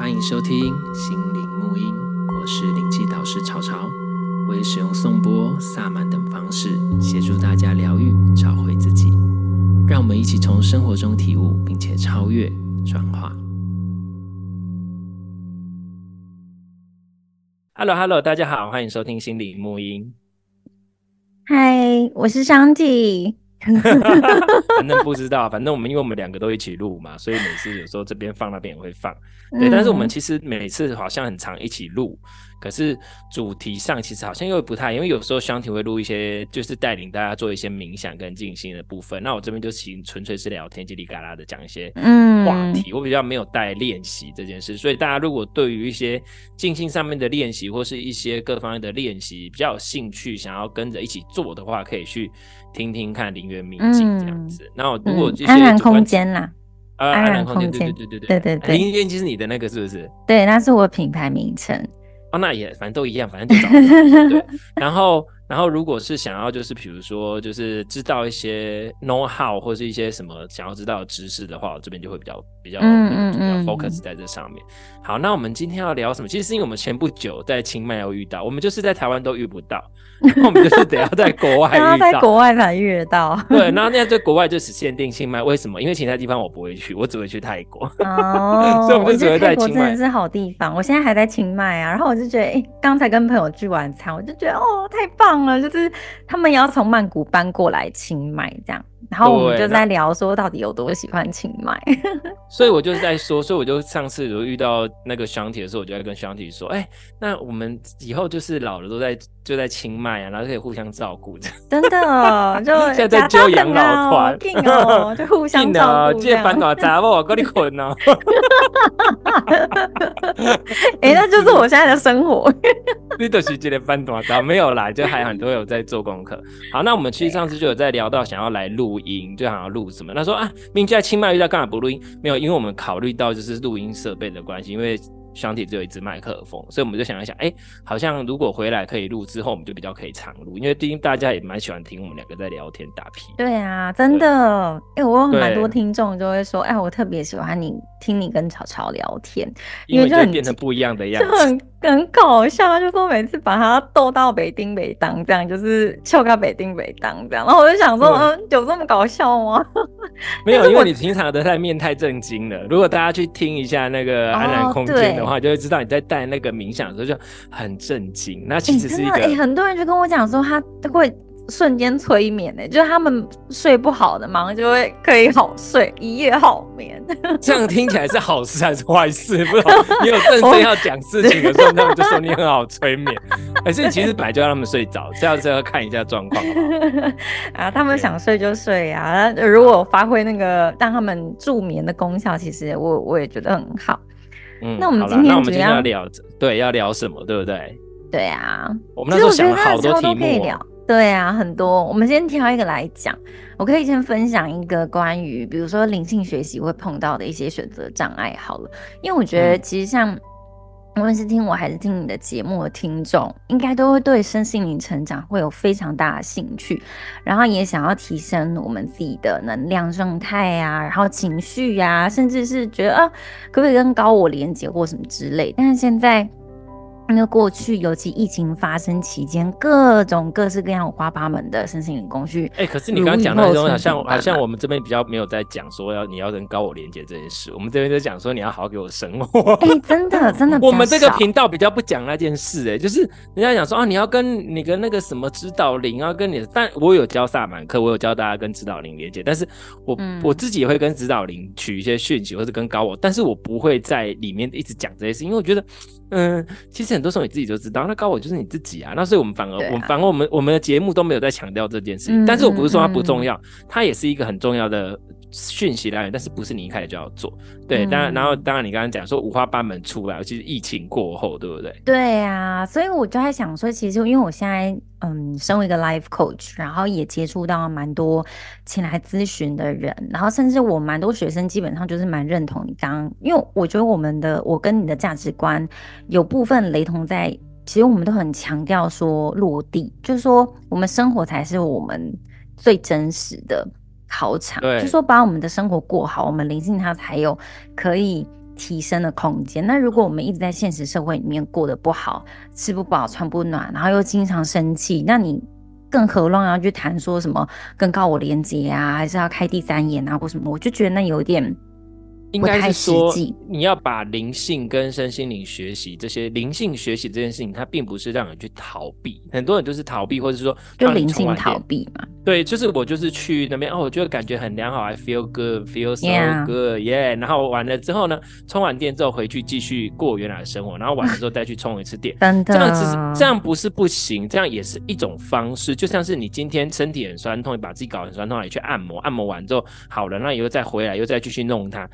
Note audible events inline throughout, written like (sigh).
欢迎收听心灵沐音，我是灵气导师潮潮，我会使用颂钵、萨满等方式协助大家疗愈、找回自己。让我们一起从生活中体悟，并且超越、转化。Hello，Hello，大家好，欢迎收听心灵沐音。嗨，我是香缇。(laughs) 反正不知道，反正我们因为我们两个都一起录嘛，所以每次有时候这边放那边也会放。对，但是我们其实每次好像很常一起录。可是主题上其实好像又不太，因为有时候香缇会录一些，就是带领大家做一些冥想跟静心的部分。那我这边就请纯粹是聊天，叽里嘎啦的讲一些话题。嗯、我比较没有带练习这件事，所以大家如果对于一些静心上面的练习，或是一些各方面的练习比较有兴趣，想要跟着一起做的话，可以去听听看林园冥境这样子。那、嗯、如果这些、嗯、安然空间啦，呃，安然空间，对对对对对对对，林园就是你的那个是不是？对，那是我品牌名称。哦，那也反正都一样，反正就找对。(laughs) 然后，然后如果是想要就是比如说就是知道一些 know how 或是一些什么想要知道的知识的话，我这边就会比较比较嗯嗯嗯比较 focus 在这上面。好，那我们今天要聊什么？其实是因为我们前不久在清迈又遇到，我们就是在台湾都遇不到。然后 (laughs) 我们就是得要在国外遇到，在国外才遇得到。对，然后那在国外就只限定清迈，为什么？因为其他地方我不会去，我只会去泰国。哦，(laughs) 所以我们就只会在清迈。泰国真的是好地方，我现在还在清迈啊。然后我就觉得，哎、欸，刚才跟朋友聚完餐，我就觉得，哦，太棒就是他们也要从曼谷搬过来清迈这样。然后我们就在聊说，到底有多喜欢清迈。(laughs) 所以我就是在说，所以我就上次有遇到那个香体的时候，我就在跟香体说，哎、欸，那我们以后就是老了都在就在清迈啊，然后可以互相照顾着。(laughs) 真的，就现在在揪养老团，哦，就互相 (laughs) 照顾。借搬多杂我跟你混哦。哎，那就是我现在的生活。你都是记得搬多杂，没有啦，就还很多有在做功课。好，那我们其实上次就有在聊到想要来录。音就想要录什么？他说啊，明明在清迈遇到，干嘛不录音？没有，因为我们考虑到就是录音设备的关系，因为。箱体只有一支麦克风，所以我们就想一想，哎、欸，好像如果回来可以录，之后我们就比较可以常录，因为毕竟大家也蛮喜欢听我们两个在聊天打屁。对啊，真的，哎、欸，我有蛮多听众就会说，哎、欸，我特别喜欢你听你跟草草聊天，因为就变成不一样的样子，就很很搞笑。就说每次把他逗到北丁北当这样，就是笑到北丁北当这样，然后我就想说，嗯，有这么搞笑吗？(laughs) 没有，因为 (laughs) 你平常的在面太震惊了。如果大家去听一下那个安然空间的话，哦、就会知道你在带那个冥想的时候就很震惊。那其实是一个，很多人就跟我讲说，他会瞬间催眠呢，就是他们睡不好的嘛，就会可以好睡，(laughs) 一夜好眠。(laughs) 这样听起来是好事还是坏事？不知道你有正式要讲事情的时候，他们就说你很好催眠。(laughs) 可是其实本来就让他们睡着，这样子要看一下状况。啊，他们想睡就睡啊。如果发挥那个让他们助眠的功效，其实我我也觉得很好。嗯，那我们今天，那我们要聊，对，要聊什么，对不对？对啊，我们那时候想了好多题目。对啊，很多。我们先挑一个来讲。我可以先分享一个关于，比如说灵性学习会碰到的一些选择障碍好了，因为我觉得其实像。嗯无论是听我还是听你的节目的听众，应该都会对身心灵成长会有非常大的兴趣，然后也想要提升我们自己的能量状态啊，然后情绪呀、啊，甚至是觉得啊，可不可以跟高我连接或什么之类。但是现在。因为过去，尤其疫情发生期间，各种各式各样五花八门的身心灵工具。哎、欸，可是你刚刚讲的那种，好像好像我们这边比较没有在讲说要你要跟高我连接这件事，我们这边在讲说你要好好给我生活。哎、欸，真的真的，我们这个频道比较不讲那件事、欸，哎，就是人家讲说啊，你要跟你跟那个什么指导灵啊跟你，但我有教萨满课，我有教大家跟指导灵连接，但是我、嗯、我自己也会跟指导灵取一些讯息，或者跟高我，但是我不会在里面一直讲这些事，因为我觉得。嗯，其实很多时候你自己就知道，那高我就是你自己啊。那所以我们反而，啊、我们反而我们我们的节目都没有在强调这件事情。嗯、但是我不是说它不重要，嗯、它也是一个很重要的讯息来源。但是不是你一开始就要做？对，当然，然后当然你刚刚讲说五花八门出来，其实疫情过后，对不对？对啊，所以我就在想说，其实因为我现在。嗯，身为一个 life coach，然后也接触到蛮多前来咨询的人，然后甚至我蛮多学生基本上就是蛮认同你刚刚，因为我觉得我们的我跟你的价值观有部分雷同在，其实我们都很强调说落地，就是说我们生活才是我们最真实的考场，就说把我们的生活过好，我们灵性它才有可以。提升的空间。那如果我们一直在现实社会里面过得不好，吃不饱穿不暖，然后又经常生气，那你更何况要去谈说什么更高我连接啊，还是要开第三眼啊，或什么？我就觉得那有点。应该是说，你要把灵性跟身心灵学习这些灵性学习这件事情，它并不是让人去逃避。很多人就是逃避，或者是说就灵性逃避嘛。对，就是我就是去那边哦，我就感觉很良好，I feel good，feel so good，yeah。然后完了之后呢，充完电之后回去继续过原来的生活，然后完了之后再去充一次电。(laughs) 真的，这样子这样不是不行，这样也是一种方式。就像是你今天身体很酸痛，你把自己搞很酸痛，你去按摩，按摩完之后好了，那以后再回来又再继续弄它。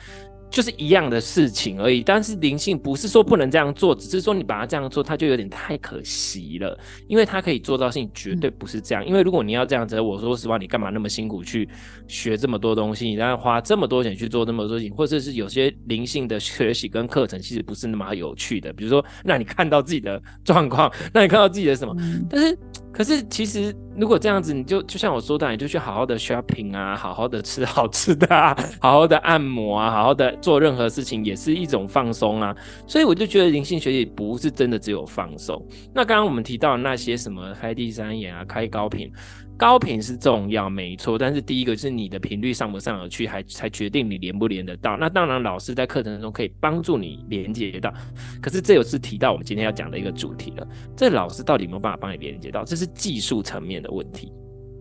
就是一样的事情而已，但是灵性不是说不能这样做，只是说你把它这样做，它就有点太可惜了，因为它可以做到的事情绝对不是这样。因为如果你要这样子，我说实话，你干嘛那么辛苦去学这么多东西，然后花这么多钱去做那么多事情，或者是有些灵性的学习跟课程其实不是那么有趣的，比如说让你看到自己的状况，让你看到自己的什么，但是。可是其实，如果这样子，你就就像我说的，你就去好好的 shopping 啊，好好的 (laughs) 吃好吃的啊，好好的按摩啊，好好的做任何事情，也是一种放松啊。所以我就觉得灵性学习不是真的只有放松。那刚刚我们提到那些什么开第三眼啊，开高频。高频是重要，没错，但是第一个是你的频率上不上得去，还才决定你连不连得到。那当然，老师在课程中可以帮助你连接到，可是这又是提到我们今天要讲的一个主题了。这老师到底有没有办法帮你连接到？这是技术层面的问题，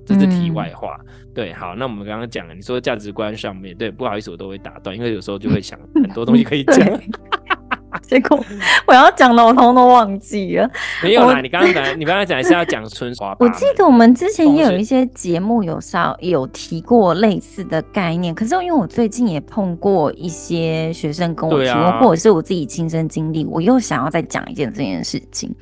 这是题外话。嗯、对，好，那我们刚刚讲了，你说价值观上面，对，不好意思，我都会打断，因为有时候就会想 (laughs) 很多东西可以讲。(laughs) (laughs) 结果我要讲的我通通都忘记了。没有啦，你刚刚讲，(laughs) 你刚刚讲是要讲春花。我记得我们之前也有一些节目有稍有提过类似的概念，可是因为我最近也碰过一些学生跟我提过，啊、或者是我自己亲身经历，我又想要再讲一件这件事情，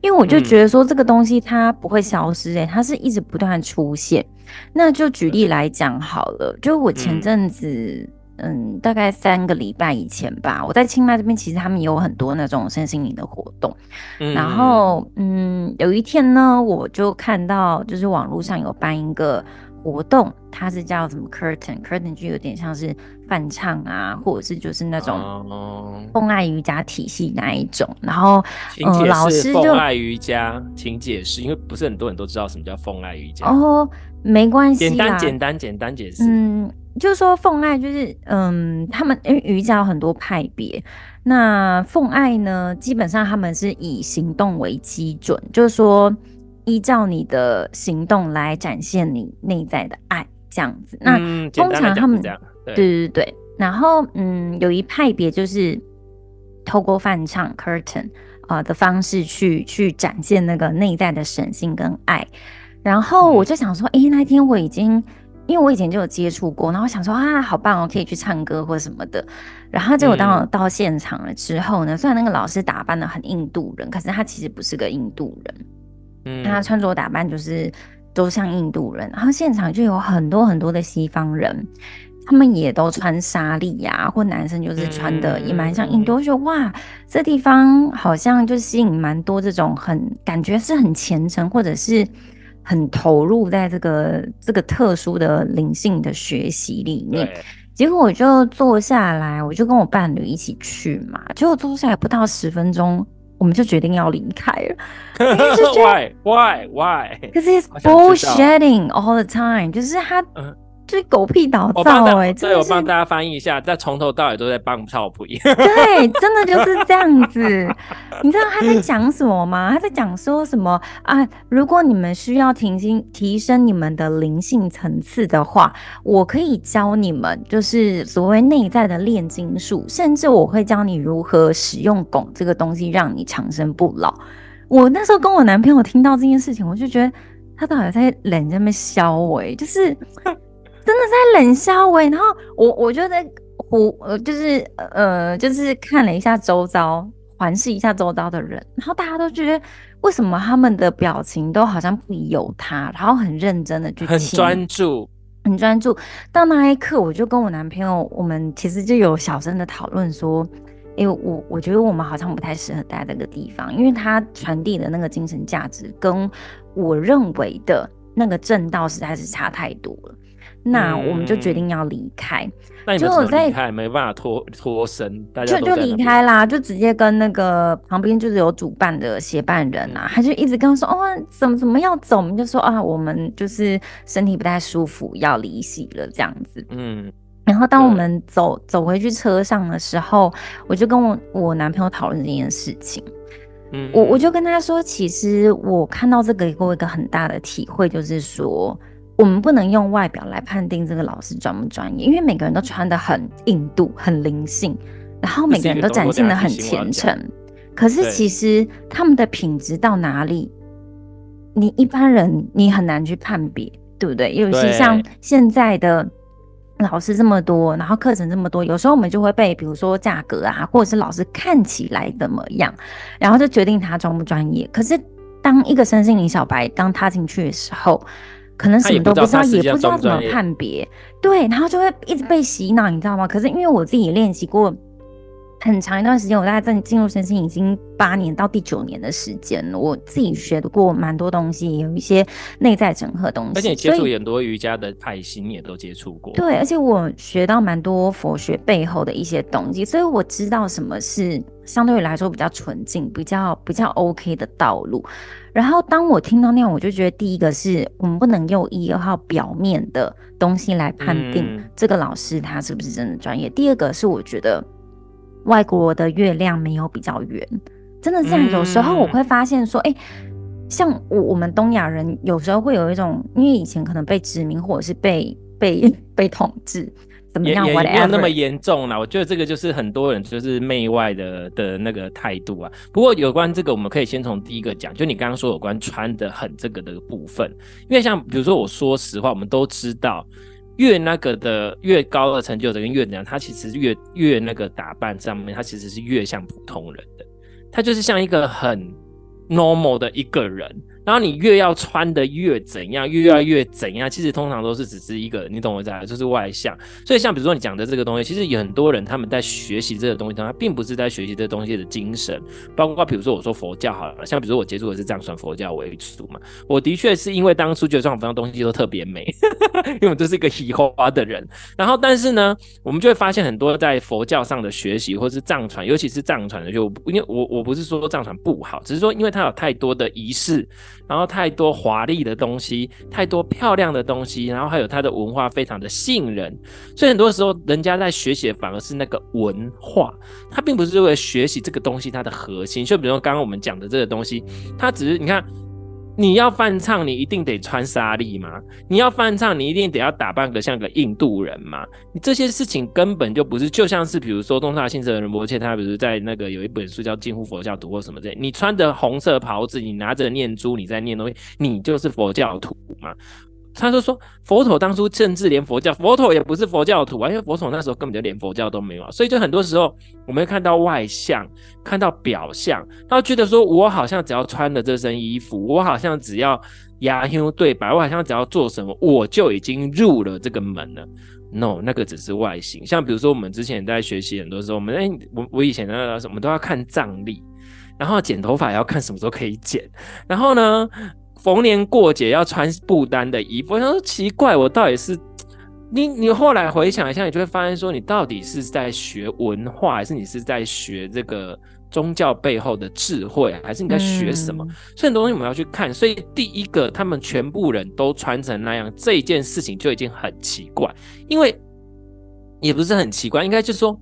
因为我就觉得说这个东西它不会消失、欸，诶、嗯，它是一直不断出现。那就举例来讲好了，就我前阵子。嗯嗯，大概三个礼拜以前吧，我在清迈这边，其实他们也有很多那种身心灵的活动。嗯，然后嗯，有一天呢，我就看到就是网络上有办一个活动，它是叫什么 curtain，curtain 就有点像是翻唱啊，或者是就是那种风爱瑜伽体系那一种。然后嗯，老师就风爱瑜伽，请解释，因为不是很多人都知道什么叫风爱瑜伽。哦，没关系，简单简单简单解释。嗯。就是说，奉爱就是，嗯，他们因为瑜伽有很多派别，那奉爱呢，基本上他们是以行动为基准，就是说，依照你的行动来展现你内在的爱，这样子。那通常他们，对对对对，然后嗯，有一派别就是透过翻唱 curtain 啊、呃、的方式去去展现那个内在的神性跟爱。然后我就想说，哎、嗯，那天我已经。因为我以前就有接触过，然后想说啊，好棒哦，可以去唱歌或什么的。然后结果当我到现场了之后呢，嗯、虽然那个老师打扮的很印度人，可是他其实不是个印度人。嗯，他穿着打扮就是都像印度人。然后现场就有很多很多的西方人，他们也都穿纱丽呀、啊，或男生就是穿的也蛮像印度。我觉得哇，这地方好像就吸引蛮多这种很感觉是很虔诚，或者是。很投入在这个这个特殊的灵性的学习里面，结果我就坐下来，我就跟我伴侣一起去嘛。结果坐下来不到十分钟，我们就决定要离开了。Why? Why? Why? Because he's bullshitting all the time，就是他。嗯是狗屁倒灶哎、欸！对，我帮大家翻译一下，在从头到尾都在帮操屁。(laughs) 对，真的就是这样子。你知道他在讲什么吗？他在讲说什么啊？如果你们需要提升提升你们的灵性层次的话，我可以教你们，就是所谓内在的炼金术，甚至我会教你如何使用汞这个东西，让你长生不老。我那时候跟我男朋友听到这件事情，我就觉得他到底在冷这么消委，就是。真的在冷笑喂，然后我我就在胡呃，就是呃，就是看了一下周遭，环视一下周遭的人，然后大家都觉得为什么他们的表情都好像不疑有他，然后很认真的去很专注，很专注。到那一刻，我就跟我男朋友，我们其实就有小声的讨论说，哎，我我觉得我们好像不太适合待在这个地方，因为他传递的那个精神价值跟我认为的那个正道实在是差太多了。那我们就决定要离开。那你们怎么离开？没办法脱脱身，大家就就离开啦，就直接跟那个旁边就是有主办的协办人啊，他就一直跟我说，哦，怎么怎么要走？我们就说啊，我们就是身体不太舒服，要离席了这样子。嗯。然后当我们走走回去车上的时候，我就跟我我男朋友讨论这件事情。嗯，我我就跟他说，其实我看到这个给我一个很大的体会，就是说我们不能用外表来判定这个老师专不专业，因为每个人都穿的很印度、很灵性，然后每个人都展现的很虔诚。可是其实他们的品质到哪里，你一般人你很难去判别，对不对？尤其像现在的。老师这么多，然后课程这么多，有时候我们就会被，比如说价格啊，或者是老师看起来怎么样，然后就决定他专不专业。可是当一个身心灵小白刚踏进去的时候，可能什么都不知道，也不知道怎么判别，对，然后就会一直被洗脑，你知道吗？可是因为我自己也练习过。很长一段时间，我大概在进入身心已经八年到第九年的时间了。我自己学过蛮多东西，有一些内在整合东西，而且接触很多瑜伽的派系你也都接触过。对，而且我学到蛮多佛学背后的一些东西，所以我知道什么是相对来说比较纯净、比较比较 OK 的道路。然后当我听到那样，我就觉得第一个是我们不能用一号表面的东西来判定这个老师他是不是真的专业。嗯、第二个是我觉得。外国的月亮没有比较圆，真的这样。有时候我会发现说，哎、嗯欸，像我我们东亚人有时候会有一种，因为以前可能被殖民或者是被被被统治，怎么样？也，也没有那么严重啦。我觉得这个就是很多人就是媚外的的那个态度啊。不过有关这个，我们可以先从第一个讲，就你刚刚说有关穿的很这个的部分，因为像比如说我说实话，我们都知道。越那个的越高的成就者跟越怎样，他其实越越那个打扮上面，他其实是越像普通人的，他就是像一个很 normal 的一个人。然后你越要穿的越怎样，越要越怎样，其实通常都是只是一个，你懂我意思啊，就是外向。所以像比如说你讲的这个东西，其实有很多人他们在学习这个东西，他并不是在学习这个东西的精神。包括比如说我说佛教好了，像比如说我接触的是藏传佛教为主嘛，我的确是因为当初觉得藏传佛教东西都特别美，因为我就是一个喜花的人。然后但是呢，我们就会发现很多在佛教上的学习，或是藏传，尤其是藏传的，就因为我我不是说藏传不好，只是说因为它有太多的仪式。然后太多华丽的东西，太多漂亮的东西，然后还有它的文化非常的吸引人，所以很多时候人家在学习的反而是那个文化，它并不是为了学习这个东西它的核心。就比如说刚刚我们讲的这个东西，它只是你看。你要翻唱，你一定得穿纱丽吗？你要翻唱，你一定得要打扮个像个印度人吗？你这些事情根本就不是，就像是比如说东大信哲仁波切，他比如在那个有一本书叫《近乎佛教徒》或什么这，你穿着红色袍子，你拿着念珠，你在念东西，你就是佛教徒吗？他就说，佛陀当初甚至连佛教，佛陀也不是佛教徒啊，因为佛陀那时候根本就连佛教都没有，所以就很多时候我们会看到外相，看到表象，他觉得说我好像只要穿了这身衣服，我好像只要牙香对白，我好像只要做什么，我就已经入了这个门了。No，那个只是外形。像比如说我们之前在学习很多时候，我们哎，我我以前那个什么都要看藏历，然后剪头发要看什么时候可以剪，然后呢，逢年过节要穿不单的衣服，我想说奇怪，我到底是你？你后来回想一下，你就会发现说，你到底是在学文化，还是你是在学这个宗教背后的智慧，还是你在学什么？嗯、所以很多东西我们要去看。所以第一个，他们全部人都穿成那样，这一件事情就已经很奇怪，因为也不是很奇怪，应该就是说。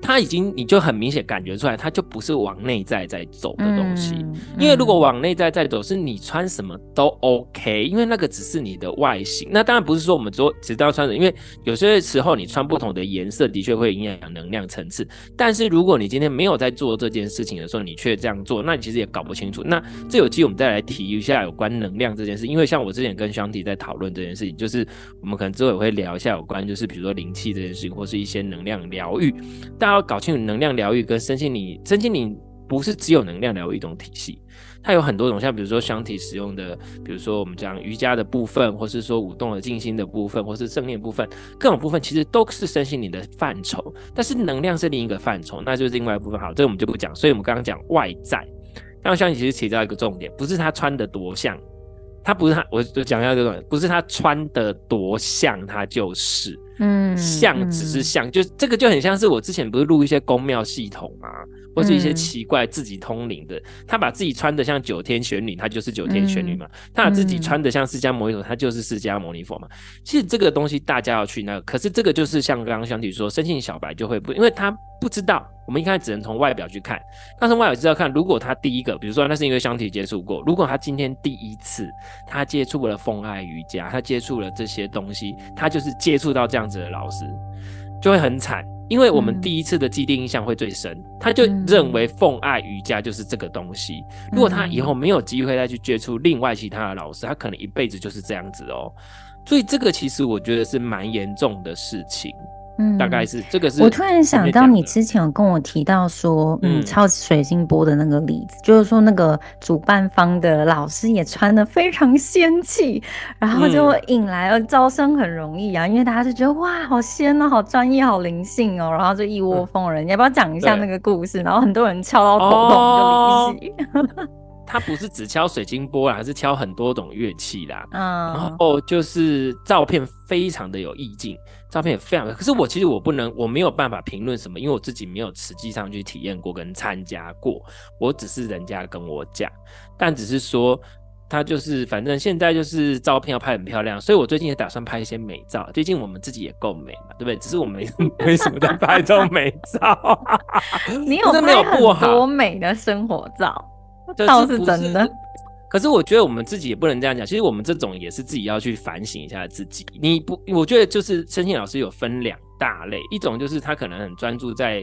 他已经，你就很明显感觉出来，他就不是往内在在走的东西。因为如果往内在在走，是你穿什么都 OK，因为那个只是你的外形。那当然不是说我们说只要穿着，因为有些时候你穿不同的颜色，的确会影响能量层次。但是如果你今天没有在做这件事情的时候，你却这样做，那你其实也搞不清楚。那这有机会我们再来提一下有关能量这件事，因为像我之前跟香缇在讨论这件事情，就是我们可能之后也会聊一下有关，就是比如说灵气这件事情，或是一些能量疗愈。大家要搞清楚能量疗愈跟身心灵，身心灵不是只有能量疗愈一种体系，它有很多种，像比如说箱体使用的，比如说我们讲瑜伽的部分，或是说舞动的静心的部分，或是正念部分，各种部分其实都是身心灵的范畴，但是能量是另一个范畴，那就是另外一部分。好，这个我们就不讲。所以我们刚刚讲外在，刚刚箱体其实提到一个重点，不是他穿的多像。他不是他，我就讲一下这种，不是他穿的多像，他就是，嗯，像只是像，嗯、就这个就很像是我之前不是录一些宫庙系统啊，或是一些奇怪自己通灵的，嗯、他把自己穿的像九天玄女，他就是九天玄女嘛，嗯、他把自己穿的像释迦牟尼佛，他就是释迦牟尼佛嘛。其实这个东西大家要去那个，可是这个就是像刚刚香缇说，生性小白就会不，因为他不知道。我们一开始只能从外表去看，但是外表知道看，如果他第一个，比如说那是因为香缇接触过，如果他今天第一次他接触了风爱瑜伽，他接触了这些东西，他就是接触到这样子的老师，就会很惨，因为我们第一次的既定印象会最深，他就认为奉爱瑜伽就是这个东西。如果他以后没有机会再去接触另外其他的老师，他可能一辈子就是这样子哦。所以这个其实我觉得是蛮严重的事情。嗯，大概是这个是。我突然想到，你之前有跟我提到说，嗯，敲水晶钵的那个例子，嗯、就是说那个主办方的老师也穿的非常仙气，然后就引来了招生很容易啊，嗯、因为大家就觉得哇，好仙哦，好专业，好灵性哦，然后就一窝蜂人。嗯、你要不要讲一下那个故事？然后很多人敲到头痛就离席。(laughs) 他不是只敲水晶钵啦，还是敲很多种乐器啦。嗯，然后就是照片非常的有意境，照片也非常的。可是我其实我不能，我没有办法评论什么，因为我自己没有实际上去体验过跟参加过。我只是人家跟我讲，但只是说他就是反正现在就是照片要拍很漂亮，所以我最近也打算拍一些美照。最近我们自己也够美嘛，对不对？只是我们为 (laughs) 什么在拍这种美照。(laughs) 你有拍很多美的生活照。倒是真的，可是我觉得我们自己也不能这样讲。其实我们这种也是自己要去反省一下自己。你不，我觉得就是生性老师有分两大类，一种就是他可能很专注在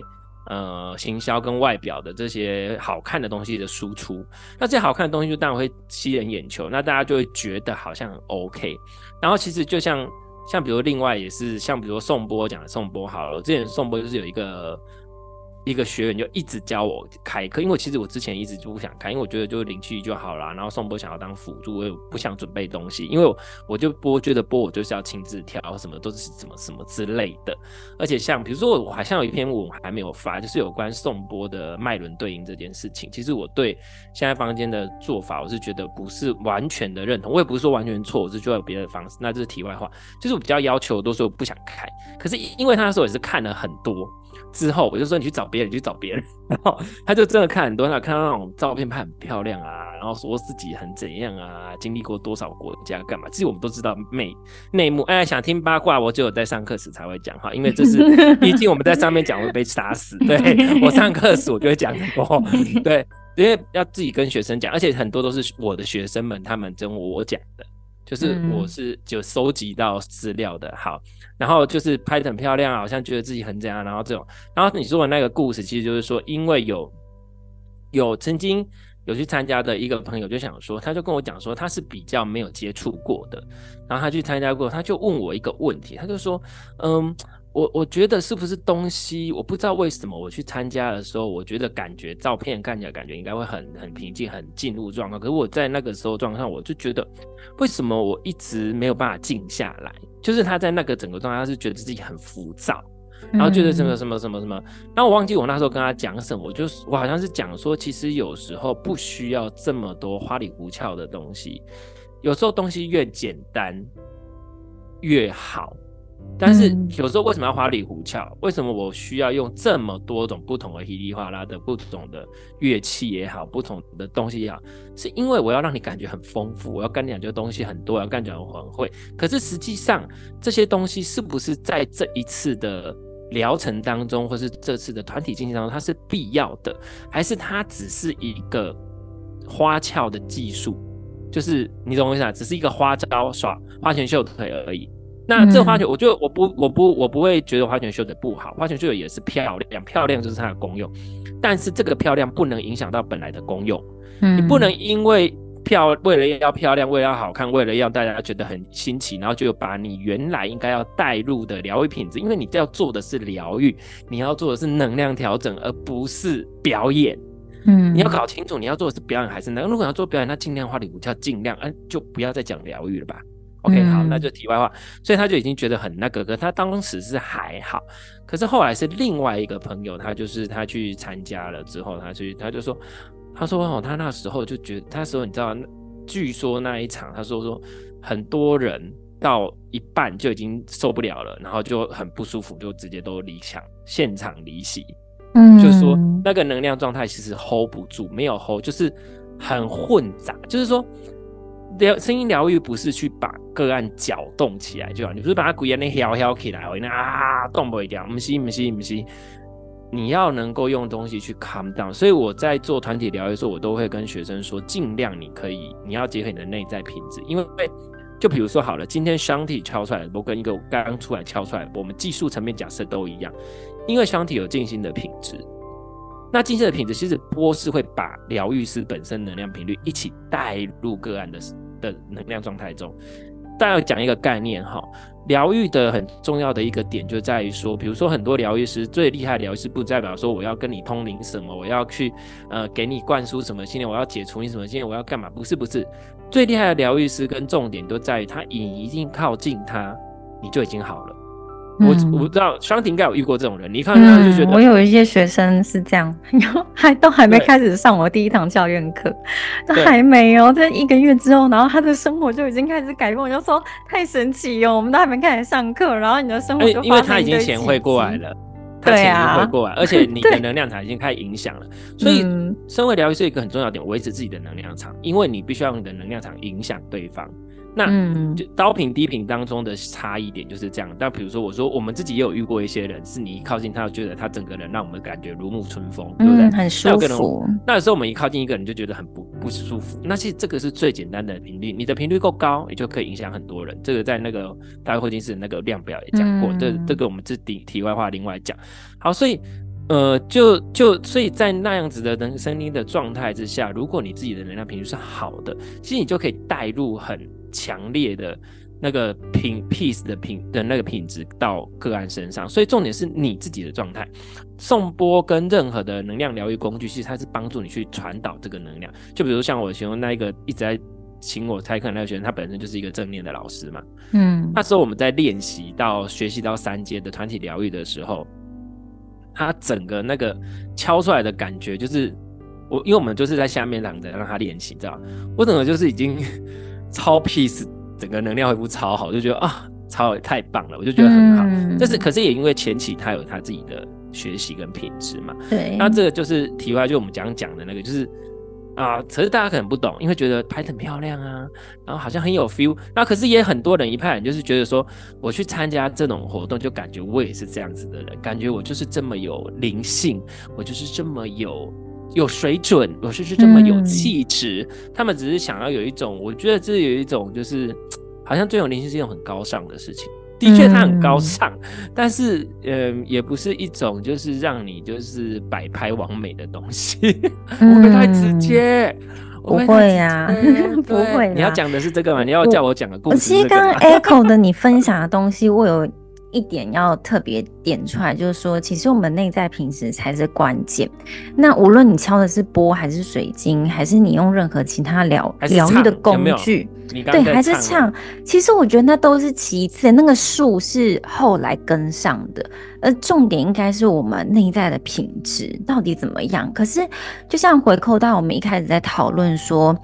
呃行销跟外表的这些好看的东西的输出，那这些好看的东西就当然会吸人眼球，那大家就会觉得好像 OK。然后其实就像像比如另外也是像比如宋波讲的宋波好了，之前宋波就是有一个。一个学员就一直教我开课，因为其实我之前一直就不想开，因为我觉得就灵气就好了。然后宋波想要当辅助，我也不想准备东西，因为我我就播觉得播我就是要亲自挑，什么都是什么什么之类的。而且像比如说我好像有一篇文还没有发，就是有关宋波的脉轮对应这件事情。其实我对现在房间的做法，我是觉得不是完全的认同，我也不是说完全错，我是觉得有别的方式。那这是题外话，就是我比较要求，都说我不想开。可是因为那时候也是看了很多。之后我就说，你去找别人，你去找别人，(laughs) 然后他就真的看很多，他看到那种照片拍很漂亮啊，然后说自己很怎样啊，经历过多少国家干嘛？其实我们都知道内内幕。哎，想听八卦，我只有在上课时才会讲哈，因为这是 (laughs) 毕竟我们在上面讲会被杀死。对，我上课时我就会讲很多，(laughs) 对，因为要自己跟学生讲，而且很多都是我的学生们他们跟我讲的。就是我是就收集到资料的，好，然后就是拍的很漂亮，好像觉得自己很怎样，然后这种，然后你说的那个故事，其实就是说，因为有有曾经有去参加的一个朋友就想说，他就跟我讲说，他是比较没有接触过的，然后他去参加过，他就问我一个问题，他就说，嗯。我我觉得是不是东西？我不知道为什么我去参加的时候，我觉得感觉照片看起来感觉应该会很很平静，很进入状况。可是我在那个时候状况，我就觉得为什么我一直没有办法静下来？就是他在那个整个状态，他是觉得自己很浮躁，然后觉得什么什么什么什么。然后我忘记我那时候跟他讲什么，我就我好像是讲说，其实有时候不需要这么多花里胡俏的东西，有时候东西越简单越好。但是有时候为什么要花里胡俏？为什么我需要用这么多种不同的稀里哗啦的不同的乐器也好，不同的东西也好？是因为我要让你感觉很丰富，我要跟你讲这东西很多，我要跟你讲我很会。可是实际上这些东西是不是在这一次的疗程当中，或是这次的团体进行当中，它是必要的，还是它只是一个花俏的技术？就是你懂我意思啊？只是一个花招耍花拳绣腿而已。那这个花拳，我就我不我不我不会觉得花拳绣的不好，花拳绣的也是漂亮，漂亮就是它的功用。但是这个漂亮不能影响到本来的功用，嗯，你不能因为漂为了要漂亮，为了要好看，为了要大家觉得很新奇，然后就把你原来应该要带入的疗愈品质，因为你要做的是疗愈，你要做的是能量调整，而不是表演。嗯，你要搞清楚你要做的是表演还是能。如果要做表演，那尽量花里胡哨，尽量，嗯，就不要再讲疗愈了吧。OK，好，那就题外话，所以他就已经觉得很那个，可他当时是还好，可是后来是另外一个朋友，他就是他去参加了之后，他去他就说，他说哦，他那时候就觉得，他说你知道，据说那一场，他说说很多人到一半就已经受不了了，然后就很不舒服，就直接都离场，现场离席。嗯，就是说那个能量状态其实 hold 不住，没有 hold，就是很混杂。就是说疗声音疗愈不是去把个案搅动起来就好，你不是把它鼓那摇摇起来，哦那啊动不掉，不是不是不是。你要能够用东西去 calm down，所以我在做团体疗愈的时候，我都会跟学生说，尽量你可以，你要结合你的内在品质，因为就比如说好了，今天箱体敲出来的，我跟一个刚刚出来敲出来，我们技术层面假设都一样，因为箱体有静心的品质，那静心的品质其实波是会把疗愈师本身能量频率一起带入个案的的能量状态中。但要讲一个概念哈。疗愈的很重要的一个点就在于说，比如说很多疗愈师最厉害疗愈师，不代表说我要跟你通灵什么，我要去呃给你灌输什么信念，我要解除你什么信念，我要干嘛？不是不是，最厉害的疗愈师跟重点都在于他，你一定靠近他，你就已经好了。我我不知道商婷应该有遇过这种人，你看他就觉得、嗯、我有一些学生是这样，(laughs) 还都还没开始上我第一堂教练课，都还没有，在一个月之后，然后他的生活就已经开始改变，我就说太神奇哦，我们都还没开始上课，然后你的生活就发生，因为他已经潜会过来了，他潜移会过来，而且 (laughs) 你的能量场已经开始影响了，所以身为疗愈是一个很重要点，维持自己的能量场，因为你必须要用你的能量场影响对方。那就高频低频当中的差异点就是这样。但比如说，我说我们自己也有遇过一些人，是你一靠近他，就觉得他整个人让我们感觉如沐春风，对不对？很舒服。那有时候我们一靠近一个人，就觉得很不不舒服。那其实这个是最简单的频率，你的频率够高，也就可以影响很多人。这个在那个大卫霍金斯那个量表也讲过。这这个我们这题题外话另外讲。好，所以呃，就就所以在那样子的能声音的状态之下，如果你自己的能量频率是好的，其实你就可以带入很。强烈的那个品 peace 的品的那个品质到个案身上，所以重点是你自己的状态。颂钵跟任何的能量疗愈工具，其实它是帮助你去传导这个能量。就比如像我形容那一个一直在请我开课那个学生，他本身就是一个正念的老师嘛。嗯，那时候我们在练习到学习到三阶的团体疗愈的时候，他整个那个敲出来的感觉，就是我因为我们就是在下面躺着让他练习，知道我整个就是已经。超 peace，整个能量恢复超好，就觉得啊，超太棒了，我就觉得很好。嗯、但是可是也因为前期他有他自己的学习跟品质嘛。对。那这个就是题外，就我们讲讲的那个，就是啊，可是大家可能不懂，因为觉得拍得很漂亮啊，然后好像很有 feel。那可是也很多人一派人就是觉得说，我去参加这种活动，就感觉我也是这样子的人，感觉我就是这么有灵性，我就是这么有。有水准，我是是这么有气质，嗯、他们只是想要有一种，我觉得这有一种就是，好像这种灵性是一种很高尚的事情。的确，它很高尚，嗯、但是，呃，也不是一种就是让你就是摆拍完美的东西。(laughs) 嗯、我不太直接，不会呀，不会。你要讲的是这个吗？你要叫我讲个故事？其实刚刚 Echo 的你分享的东西，我有。一点要特别点出来，就是说，其实我们内在品质才是关键。那无论你敲的是钵，还是水晶，还是你用任何其他疗疗愈的工具，有有对，还是唱，其实我觉得那都是其次，那个术是后来跟上的，而重点应该是我们内在的品质到底怎么样。可是，就像回扣到我们一开始在讨论说，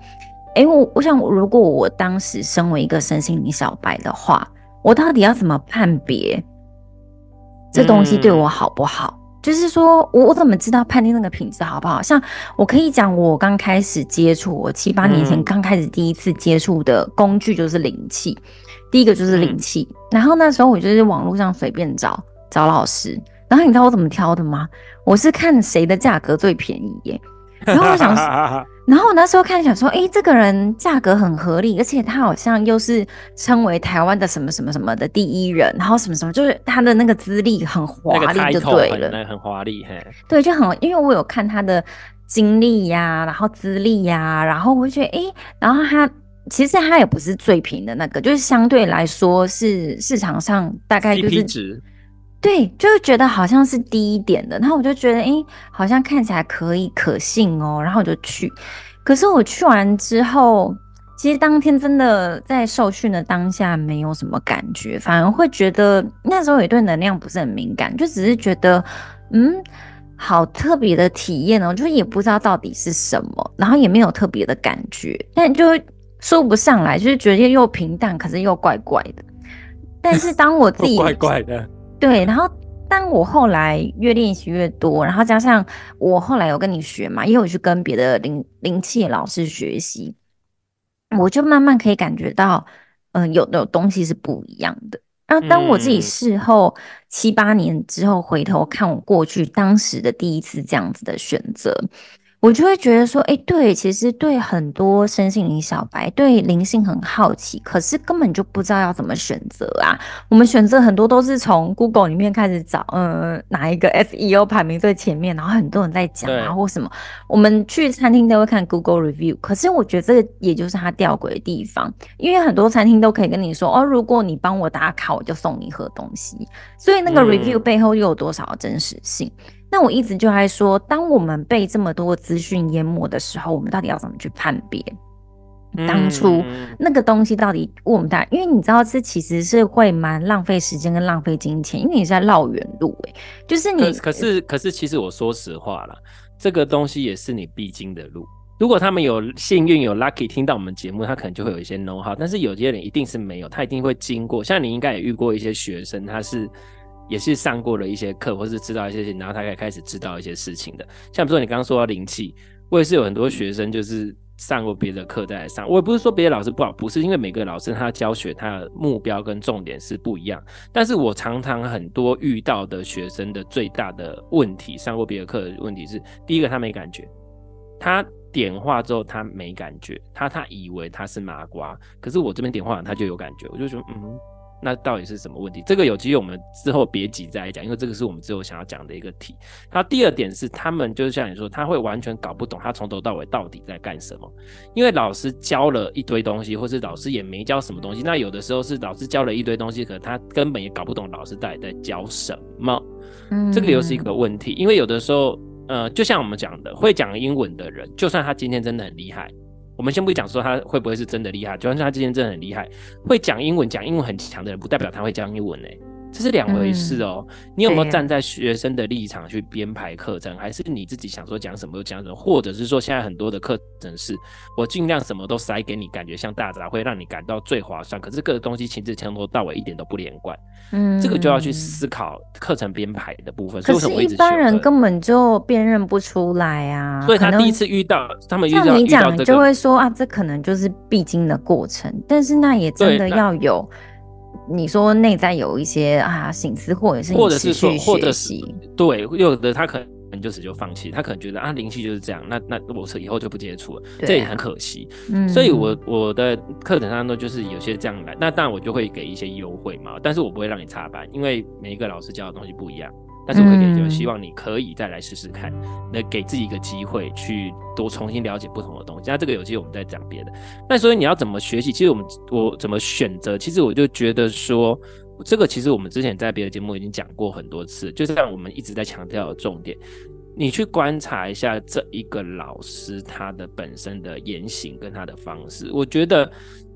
哎，我我想，如果我当时身为一个身心灵小白的话。我到底要怎么判别这东西对我好不好？嗯、就是说我我怎么知道判定那个品质好不好？像我可以讲，我刚开始接触，我七八年前刚开始第一次接触的工具就是灵气，嗯、第一个就是灵气。嗯、然后那时候我就是网络上随便找找老师，然后你知道我怎么挑的吗？我是看谁的价格最便宜耶。(laughs) 然后我想说，(laughs) 然后我那时候看想说，哎，这个人价格很合理，而且他好像又是称为台湾的什么什么什么的第一人，然后什么什么，就是他的那个资历很华丽，就对了，很华丽，嘿，对，就很，因为我有看他的经历呀，然后资历呀，然后我就觉得，哎，然后他其实他也不是最平的那个，就是相对来说是市场上大概就是。对，就是觉得好像是低一点的，然后我就觉得，哎，好像看起来可以可信哦，然后我就去。可是我去完之后，其实当天真的在受训的当下没有什么感觉，反而会觉得那时候也对能量不是很敏感，就只是觉得，嗯，好特别的体验哦，就也不知道到底是什么，然后也没有特别的感觉，但就说不上来，就是觉得又平淡，可是又怪怪的。但是当我自己 (laughs) 怪怪的，对，然后当我后来越练习越多，然后加上我后来有跟你学嘛，也有去跟别的灵灵气老师学习，我就慢慢可以感觉到，嗯、呃，有的东西是不一样的。然后当我自己事后七八年之后回头看我过去当时的第一次这样子的选择。我就会觉得说，哎、欸，对，其实对很多身心灵小白，对灵性很好奇，可是根本就不知道要怎么选择啊。我们选择很多都是从 Google 里面开始找，嗯，哪一个 SEO 排名最前面，然后很多人在讲啊，或什么。我们去餐厅都会看 Google Review，可是我觉得这个也就是它吊诡的地方，因为很多餐厅都可以跟你说，哦，如果你帮我打卡，我就送你盒东西。所以那个 Review 背后又有多少真实性？嗯那我一直就在说，当我们被这么多资讯淹没的时候，我们到底要怎么去判别？当初那个东西到底我们大，因为你知道，这其实是会蛮浪费时间跟浪费金钱，因为你是在绕远路诶、欸，就是你。可是可是，其实我说实话啦，这个东西也是你必经的路。如果他们有幸运有 lucky 听到我们节目，他可能就会有一些 know how，但是有些人一定是没有，他一定会经过。像你应该也遇过一些学生，他是。也是上过了一些课，或是知道一些事情，然后他才开始知道一些事情的。像比如说你刚刚说到灵气，我也是有很多学生就是上过别的课再来上。我也不是说别的老师不好，不是因为每个老师他教学他的目标跟重点是不一样。但是我常常很多遇到的学生的最大的问题，上过别的课的问题是，第一个他没感觉，他点化之后他没感觉，他他以为他是麻瓜，可是我这边点化完他就有感觉，我就说嗯。那到底是什么问题？这个有机会我们之后别急再来讲，因为这个是我们之后想要讲的一个题。他第二点是，他们就是像你说，他会完全搞不懂他从头到尾到底在干什么，因为老师教了一堆东西，或是老师也没教什么东西。那有的时候是老师教了一堆东西，可他根本也搞不懂老师到底在教什么。嗯，这个又是一个问题，因为有的时候，呃，就像我们讲的，会讲英文的人，就算他今天真的很厉害。我们先不讲说他会不会是真的厉害，就算是他之前真的很厉害，会讲英文、讲英文很强的人，不代表他会讲英文呢、这是两回事哦、你有没有站在学生的立场去编排课程，还是你自己想说讲什么就讲什么，或者是说现在很多的课程是，我尽量什么都塞给你，感觉像大杂烩，让你感到最划算。可是各个东西其实从头到尾一点都不连贯。嗯，这个就要去思考课程编排的部分。可是一般人根本就辨认不出来啊。所以他第一次遇到，他们遇到你讲、这个、就会说啊，这可能就是必经的过程。但是那也真的要有。你说内在有一些啊醒思，或者是或者是说，或者是对，有的他可能就此就放弃，他可能觉得啊灵气就是这样，那那我以后就不接触了，啊、这也很可惜。嗯，所以我我的课程当中就是有些这样来，那当然我就会给一些优惠嘛，但是我不会让你插班，因为每一个老师教的东西不一样。但是我会给，就希望你可以再来试试看，那、嗯、给自己一个机会去多重新了解不同的东西。那这个有机会我们再讲别的。那所以你要怎么学习？其实我们我怎么选择？其实我就觉得说，这个其实我们之前在别的节目已经讲过很多次，就是让我们一直在强调的重点。你去观察一下这一个老师他的本身的言行跟他的方式，我觉得。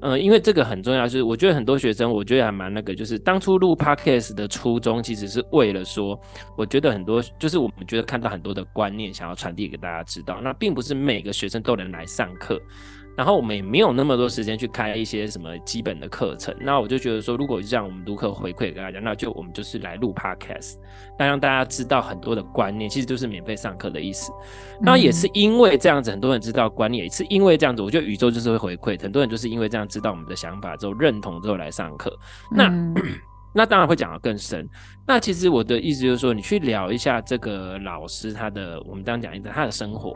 嗯，因为这个很重要，就是我觉得很多学生，我觉得还蛮那个，就是当初录 Podcast 的初衷，其实是为了说，我觉得很多就是我们觉得看到很多的观念，想要传递给大家知道，那并不是每个学生都能来上课。然后我们也没有那么多时间去开一些什么基本的课程，那我就觉得说，如果这样我们读课回馈给大家，那就我们就是来录 podcast，那让大家知道很多的观念，其实就是免费上课的意思。那也是因为这样子，很多人知道观念，也是因为这样子，我觉得宇宙就是会回馈，很多人就是因为这样知道我们的想法之后认同之后来上课。那 (clears throat) 那当然会讲得更深。那其实我的意思就是说，你去聊一下这个老师他的，我们刚刚讲一下他的生活。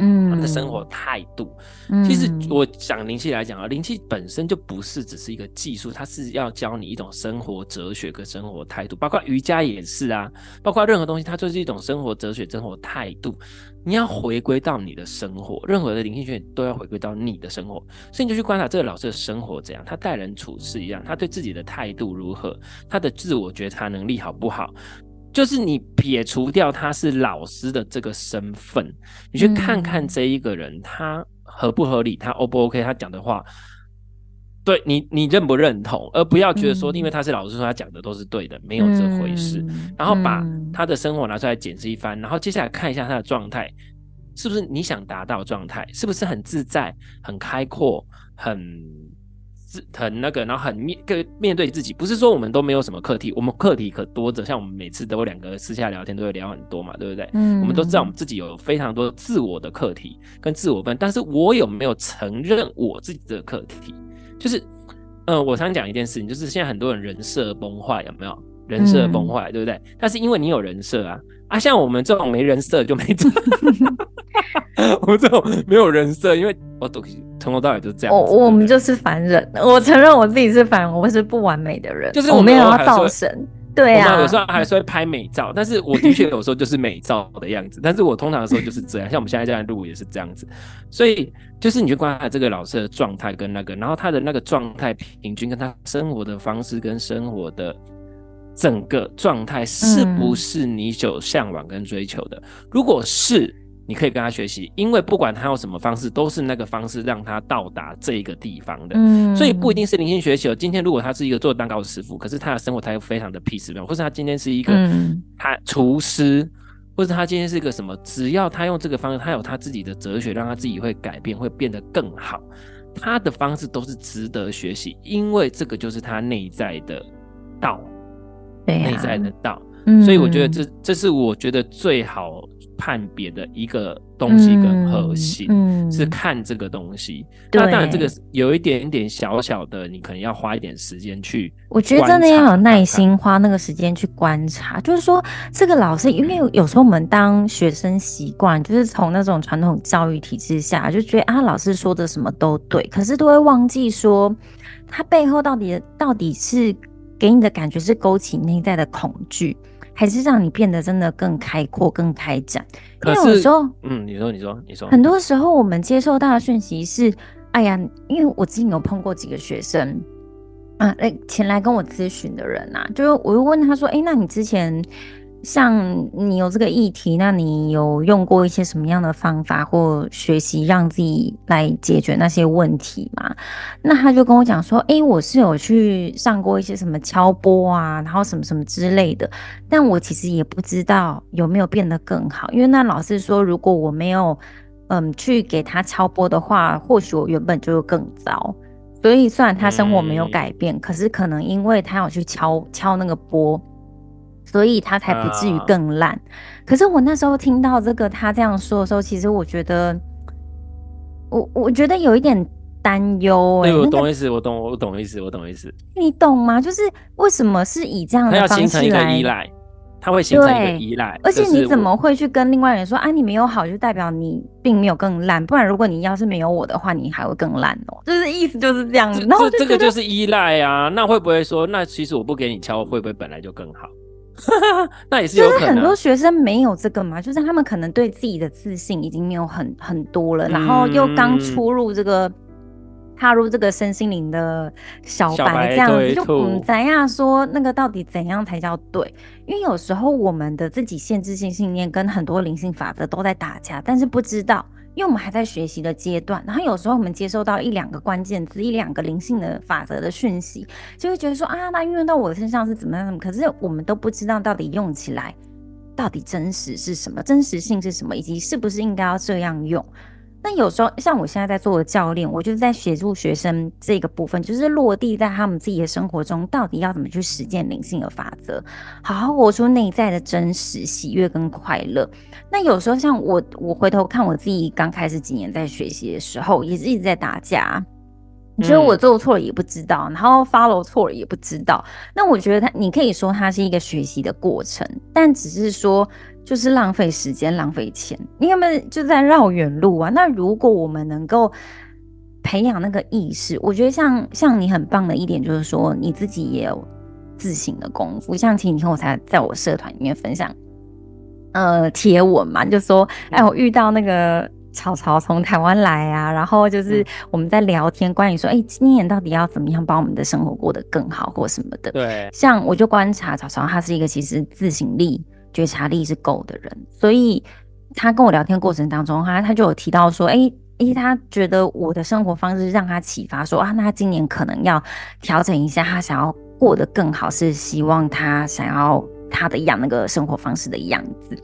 嗯，他的生活态度，嗯、其实我讲灵气来讲啊，灵气本身就不是只是一个技术，它是要教你一种生活哲学跟生活态度，包括瑜伽也是啊，包括任何东西，它就是一种生活哲学、生活态度。你要回归到你的生活，任何的灵性学都要回归到你的生活，所以你就去观察这个老师的生活怎样，他待人处事一样，他对自己的态度如何，他的自我觉察能力好不好。就是你撇除掉他是老师的这个身份，你去看看这一个人，他合不合理，他 O 不 OK，他讲的话，对你你认不认同，而不要觉得说，因为他是老师，说他讲的都是对的，没有这回事。然后把他的生活拿出来检视一番，然后接下来看一下他的状态。是不是你想达到状态？是不是很自在、很开阔、很自很那个，然后很面跟面对自己？不是说我们都没有什么课题，我们课题可多着。像我们每次都有两个私下聊天，都会聊很多嘛，对不对？嗯，我们都知道我们自己有非常多自我的课题跟自我分，但是我有没有承认我自己的课题？就是，呃，我常讲一件事情，就是现在很多人人设崩坏，有没有？人设崩坏，对不对？但是因为你有人设啊。啊，像我们这种没人设就没这，(laughs) (laughs) 我们这种没有人设，因为我都从头到尾就这样。我我们就是凡人，我承认我自己是凡人，我是不完美的人，就是我没有要造神。对啊，有时候还是会拍美照，但是我的确有时候就是美照的样子，但是我通常的时候就是这样，像我们现在这样录也是这样子，所以就是你去观察这个老师的状态跟那个，然后他的那个状态平均跟他生活的方式跟生活的。整个状态是不是你所向往跟追求的？嗯、如果是，你可以跟他学习，因为不管他用什么方式，都是那个方式让他到达这一个地方的。嗯，所以不一定是灵性学习。今天如果他是一个做蛋糕的师傅，可是他的生活他又非常的 peace，或是他今天是一个他厨师，或者他今天是一个什么，只要他用这个方式，他有他自己的哲学，让他自己会改变，会变得更好。他的方式都是值得学习，因为这个就是他内在的道。内在的道，嗯、所以我觉得这这是我觉得最好判别的一个东西跟核心，嗯嗯、是看这个东西。对那当然，这个有一点点小小的，你可能要花一点时间去。我觉得真的要有耐心，花那个时间去观察。就是说，这个老师，因为有时候我们当学生习惯，就是从那种传统教育体制下，就觉得啊，老师说的什么都对，可是都会忘记说，他背后到底到底是。给你的感觉是勾起内在的恐惧，还是让你变得真的更开阔、更开展？因为有时候，嗯，你说，你说，你说，很多时候我们接受到的讯息是，哎呀，因为我之前有碰过几个学生，啊，哎，前来跟我咨询的人啊，就是我又问他说，哎，那你之前。像你有这个议题，那你有用过一些什么样的方法或学习让自己来解决那些问题吗？那他就跟我讲说，诶、我是有去上过一些什么敲波啊，然后什么什么之类的，但我其实也不知道有没有变得更好，因为那老师说，如果我没有嗯去给他敲波的话，或许我原本就会更糟。所以虽然他生活没有改变，可是可能因为他有去敲敲那个波。所以他才不至于更烂。Uh, 可是我那时候听到这个他这样说的时候，其实我觉得，我我觉得有一点担忧。哎，我懂意思，我懂，我懂意思，我懂意思。你懂吗？就是为什么是以这样的方式来，他要形成一个依赖，他会形成一个依赖。而且你怎么会去跟另外人说啊？你没有好，就代表你并没有更烂。不然如果你要是没有我的话，你还会更烂哦。就是意思就是这样子。然后这个就是依赖啊。那会不会说，那其实我不给你敲，会不会本来就更好？(laughs) 那也是有可能，就是很多学生没有这个嘛，就是他们可能对自己的自信已经没有很很多了，嗯、然后又刚出入这个踏入这个身心灵的小白这样子，就嗯怎样说那个到底怎样才叫对？因为有时候我们的自己限制性信念跟很多灵性法则都在打架，但是不知道。因为我们还在学习的阶段，然后有时候我们接收到一两个关键字、一两个灵性的法则的讯息，就会觉得说啊，那运用到我的身上是怎么样？可是我们都不知道到底用起来到底真实是什么，真实性是什么，以及是不是应该要这样用。那有时候，像我现在在做的教练，我就是在协助学生这个部分，就是落地在他们自己的生活中，到底要怎么去实践灵性的法则，好好活出内在的真实喜悦跟快乐。那有时候，像我，我回头看我自己刚开始几年在学习的时候，也是一直在打架。你觉得我做错了也不知道，嗯、然后 follow 错了也不知道。那我觉得他，你可以说它是一个学习的过程，但只是说。就是浪费时间、浪费钱，因为就在绕远路啊。那如果我们能够培养那个意识，我觉得像像你很棒的一点就是说，你自己也有自省的功夫。像前几天我才在我社团里面分享，呃，贴文嘛，就说，哎，我遇到那个草草从台湾来啊，然后就是我们在聊天，关于说，哎，今年到底要怎么样把我们的生活过得更好，或什么的。对，像我就观察草草，他是一个其实自省力。觉察力是够的人，所以他跟我聊天过程当中，他他就有提到说，哎、欸、哎、欸，他觉得我的生活方式让他启发说，说啊，那他今年可能要调整一下，他想要过得更好，是希望他想要他的样那个生活方式的样子。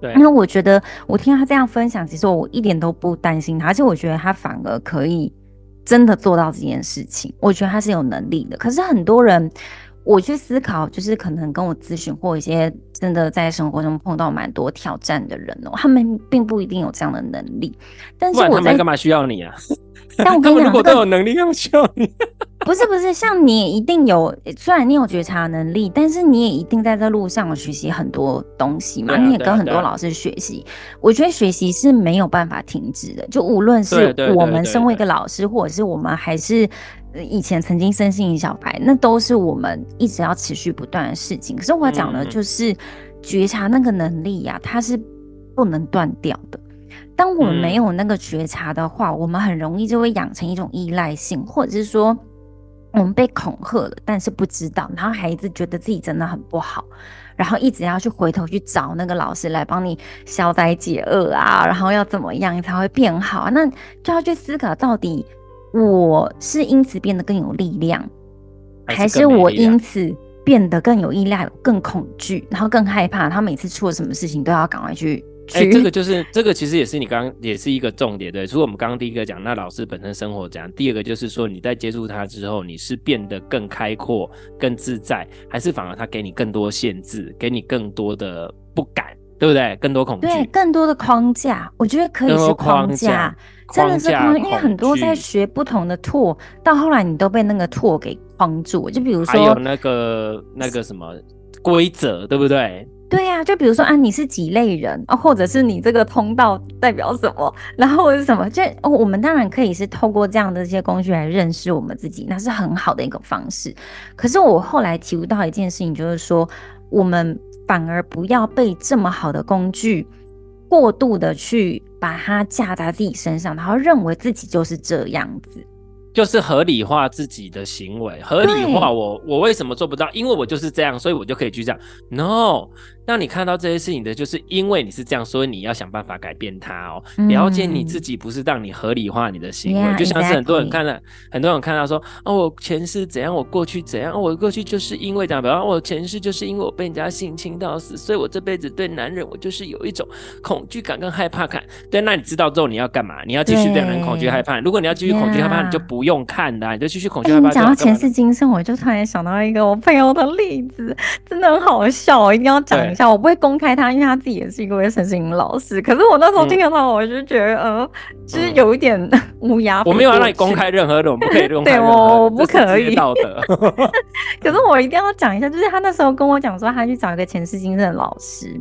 对，因为我觉得我听他这样分享，其实我一点都不担心他，而且我觉得他反而可以真的做到这件事情。我觉得他是有能力的。可是很多人，我去思考，就是可能跟我咨询或一些真的在生活中碰到蛮多挑战的人哦，他们并不一定有这样的能力。但是我在干嘛需要你啊？(laughs) 但我跟你讲，(laughs) 如果都有能力，要需要你。(laughs) 不是不是，像你也一定有，虽然你有觉察能力，但是你也一定在这路上学习很多东西嘛。你也跟很多老师学习，我觉得学习是没有办法停止的。就无论是我们身为一个老师，或者是我们还是以前曾经身心灵小白，那都是我们一直要持续不断的事情。可是我讲的就是觉察那个能力呀、啊，它是不能断掉的。当我们没有那个觉察的话，我们很容易就会养成一种依赖性，或者是说。我们被恐吓了，但是不知道，然后孩子觉得自己真的很不好，然后一直要去回头去找那个老师来帮你消灾解厄啊，然后要怎么样你才会变好？啊那就要去思考，到底我是因此变得更有力量，还是我因此变得更有依赖、更恐惧，然后更害怕？他每次出了什么事情都要赶快去。哎、欸，这个就是这个，其实也是你刚刚也是一个重点，对。除了我们刚刚第一个讲，那老师本身生活怎样？第二个就是说，你在接触他之后，你是变得更开阔、更自在，还是反而他给你更多限制，给你更多的不敢，对不对？更多恐惧，对，更多的框架。我觉得可以是框架，真的是框架，因为很多在学不同的拓，到后来你都被那个拓给框住。就比如说，还有那个那个什么规则，对不对？对呀、啊，就比如说啊，你是几类人啊，或者是你这个通道代表什么，然后是什么？就哦，我们当然可以是透过这样的一些工具来认识我们自己，那是很好的一个方式。可是我后来体悟到一件事情，就是说，我们反而不要被这么好的工具过度的去把它架在自己身上，然后认为自己就是这样子。就是合理化自己的行为，合理化我我为什么做不到？因为我就是这样，所以我就可以去这样。No。当你看到这些事情的，就是因为你是这样，所以你要想办法改变它哦。嗯、了解你自己，不是让你合理化你的行为。Yeah, 就像是很多人看到，exactly. 很多人看到说，哦，我前世怎样，我过去怎样，我过去就是因为这样，比方我前世就是因为我被人家性侵到死，所以我这辈子对男人我就是有一种恐惧感跟害怕感。对，那你知道之后你要干嘛？你要继续对人恐惧害怕。如果你要继续恐惧害怕，你就不用看的，你就继续恐惧害怕。讲到前世今生，我就突然想到一个我朋友的例子，真的很好笑，我一定要讲。像我不会公开他，因为他自己也是一位身心灵老师。可是我那时候听到他，我就觉得，呃，其实有一点 (laughs) 乌鸦。我没有让你公开任何的，我不可以公 (laughs) 开。对，我我不可以。道德。(laughs) 可是我一定要讲一下，就是他那时候跟我讲说，他去找一个前世今生的老师。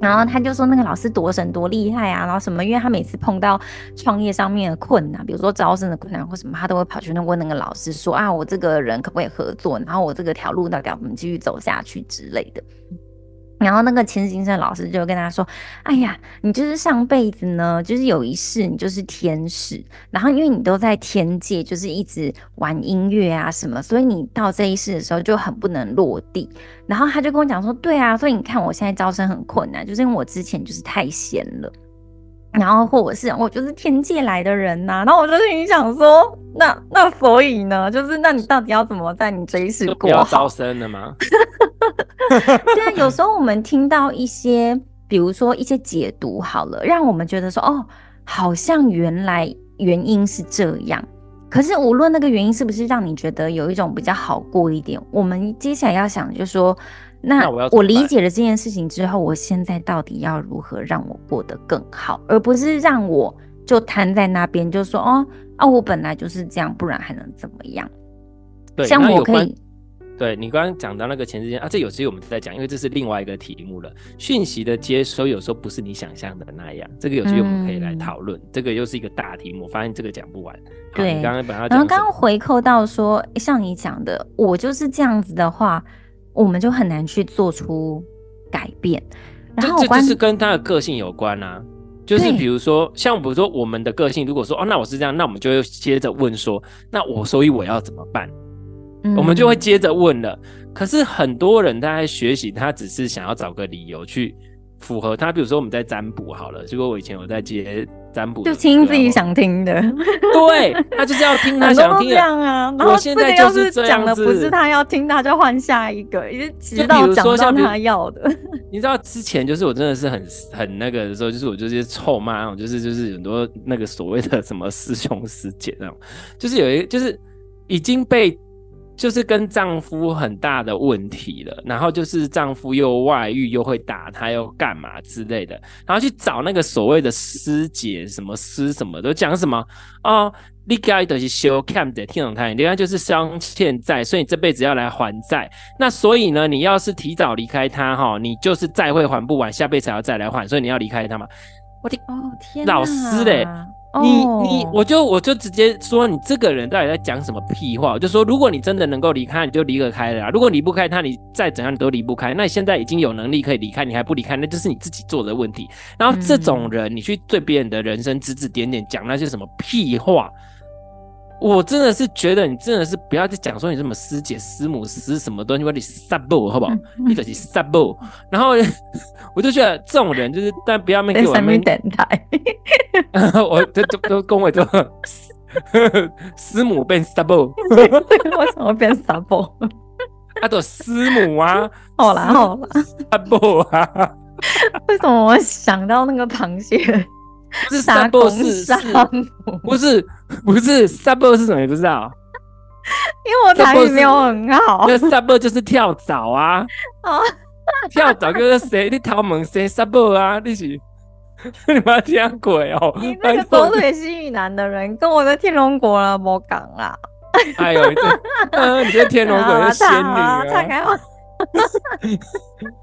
然后他就说那个老师多神多厉害啊，然后什么，因为他每次碰到创业上面的困难，比如说招生的困难或什么，他都会跑去问那个老师说啊，我这个人可不可以合作？然后我这个条路到底要怎么继续走下去之类的。然后那个前世今生老师就跟他说：“哎呀，你就是上辈子呢，就是有一世你就是天使，然后因为你都在天界，就是一直玩音乐啊什么，所以你到这一世的时候就很不能落地。然后他就跟我讲说：对啊，所以你看我现在招生很困难，就是因为我之前就是太闲了。”然后或者是我就是天界来的人呐、啊，然后我就心里想说，那那所以呢，就是那你到底要怎么在你这一世过好？要招生了吗？(laughs) 对啊，有时候我们听到一些，比如说一些解读好了，让我们觉得说，哦，好像原来原因是这样。可是无论那个原因是不是让你觉得有一种比较好过一点，我们接下来要想就是说。那我理解了这件事情之后，我现在到底要如何让我过得更好，而不是让我就瘫在那边，就说哦啊，我本来就是这样，不然还能怎么样？对，像我可以，对你刚刚讲到那个前世间啊，这有时候我们在讲，因为这是另外一个题目了。讯息的接收有时候不是你想象的那样，这个有时候我们可以来讨论。嗯、这个又是一个大题目，我发现这个讲不完。对，刚刚本来然后刚刚回扣到说，像你讲的，我就是这样子的话。我们就很难去做出改变，然后这是跟他的个性有关啊。就是比如说，像比如说我们的个性，如果说哦，那我是这样，那我们就会接着问说，那我所以我要怎么办？嗯，我们就会接着问了。可是很多人他在学习，他只是想要找个理由去符合他，比如说我们在占卜好了，结果我以前有在接占卜，就听自己想听的，(laughs) 对，他就是要听他想听的啊。然后现在就是讲的不是他要听，他就换下一个，一直到讲到他要的。(laughs) 你知道之前就是我真的是很很那个的时候，就是我就是臭骂那种，就是就是很多那个所谓的什么师兄师姐那种，就是有一就是已经被。就是跟丈夫很大的问题了，然后就是丈夫又外遇，又会打她，又干嘛之类的，然后去找那个所谓的师姐，什么师什么都讲什么哦，你该都是修 cam 的，听懂他？另外就是伤欠债，所以你这辈子要来还债。那所以呢，你要是提早离开他哈，你就是债会还不完，下辈子还要再来还，所以你要离开他嘛。我的哦天，老师嘞！你你我就我就直接说，你这个人到底在讲什么屁话？我就说，如果你真的能够离开，你就离得开了；如果离不开他，你再怎样你都离不开。那你现在已经有能力可以离开，你还不离开，那就是你自己做的问题。然后这种人，你去对别人的人生指指点点，讲那些什么屁话。我真的是觉得你真的是不要再讲说你什么师姐、师母、师什么东西，你撒布好不好？你可是撒布。然后 (laughs) 我就觉得这种人就是，但不要没给我们等待。(laughs) 我这都都恭维说，(laughs) 师母变撒布，为什么变撒布？他的师母啊，好啦好啦，撒布啊。为什么我想到那个螃蟹？是沙布是 (laughs) 是，不是不是沙布是什么也不知道，(laughs) 因为我台语没有很好。那沙布就是跳蚤啊，(laughs) 哦跳蚤就是谁？你逃门谁沙布啊？你是你妈听鬼哦！你那个左腿西语男的人跟我在天龙国了，莫讲啦。哎呦，嗯，你这天龙国是仙女啊？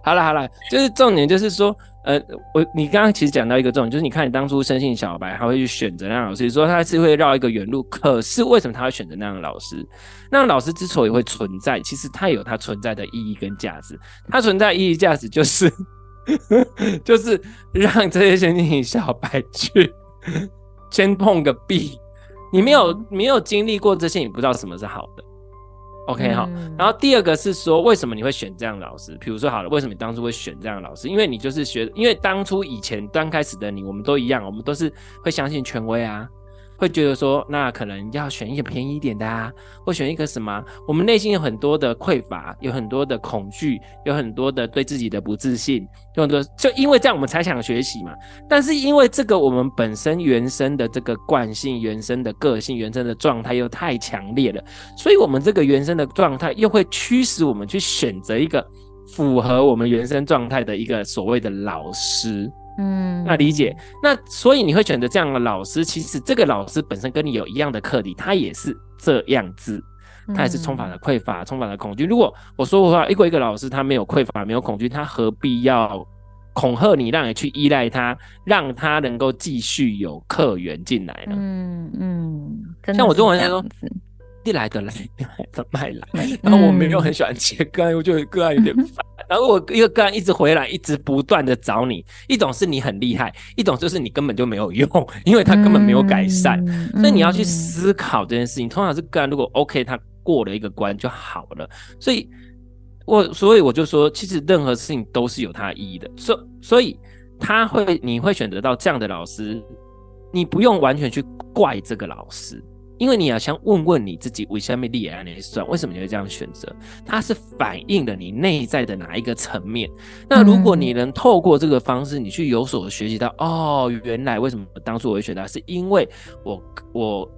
好了好了，就是重点就是说。呃，我你刚刚其实讲到一个重点，就是你看你当初生性小白，他会去选择那样的老师，说他是会绕一个远路。可是为什么他会选择那样的老师？那老师之所以会存在，其实他有他存在的意义跟价值。他存在意义价值就是，(laughs) 就是让这些生性小白去 (laughs) 先碰个壁。你没有没有经历过这些，你不知道什么是好的。OK 好，然后第二个是说，为什么你会选这样的老师？比如说好了，为什么你当初会选这样的老师？因为你就是学，因为当初以前刚开始的你，我们都一样，我们都是会相信权威啊。会觉得说，那可能要选一个便宜一点的啊，或选一个什么？我们内心有很多的匮乏，有很多的恐惧，有很多的对自己的不自信，有很多就因为这样，我们才想学习嘛。但是因为这个，我们本身原生的这个惯性、原生的个性、原生的状态又太强烈了，所以我们这个原生的状态又会驱使我们去选择一个符合我们原生状态的一个所谓的老师。嗯，那理解，那所以你会选择这样的老师，其实这个老师本身跟你有一样的课题，他也是这样子，他也是充满了匮乏，充满了恐惧。如果我说的话，一个一个老师他没有匮乏，没有恐惧，他何必要恐吓你，让你去依赖他，让他能够继续有客源进来呢？嗯嗯，像我中文来说，一来的来，一来的卖来，然后我没有很喜欢切个案，我觉得个案有点 (laughs) 烦。然后我一个个案一直回来，一直不断的找你。一种是你很厉害，一种就是你根本就没有用，因为他根本没有改善。嗯、所以你要去思考这件事情。通常是个案如果 OK，他过了一个关就好了。所以我所以我就说，其实任何事情都是有它意义的。所以所以他会你会选择到这样的老师，你不用完全去怪这个老师。因为你要先问问你自己，为什么你按呢算？为什么你会这样选择？它是反映了你内在的哪一个层面？那如果你能透过这个方式，你去有所学习到，哦，原来为什么当初我会选它，是因为我我。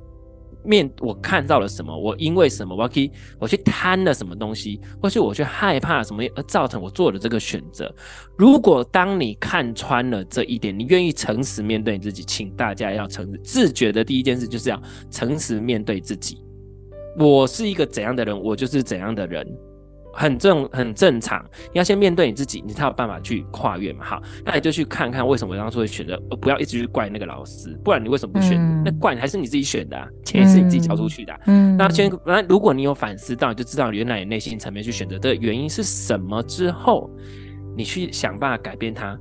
面我看到了什么？我因为什么？我去我去贪了什么东西，或是我去害怕什么而造成我做了这个选择？如果当你看穿了这一点，你愿意诚实面对你自己，请大家要诚实自觉的第一件事就是要诚实面对自己。我是一个怎样的人，我就是怎样的人。很正很正常，你要先面对你自己，你才有办法去跨越嘛。好，那你就去看看为什么我当初会选择，不要一直去怪那个老师，不然你为什么不选？嗯、那怪你还是你自己选的、啊，钱是你自己交出去的、啊。嗯，那先那如果你有反思到，你就知道原来你内心层面去选择的原因是什么之后，你去想办法改变它。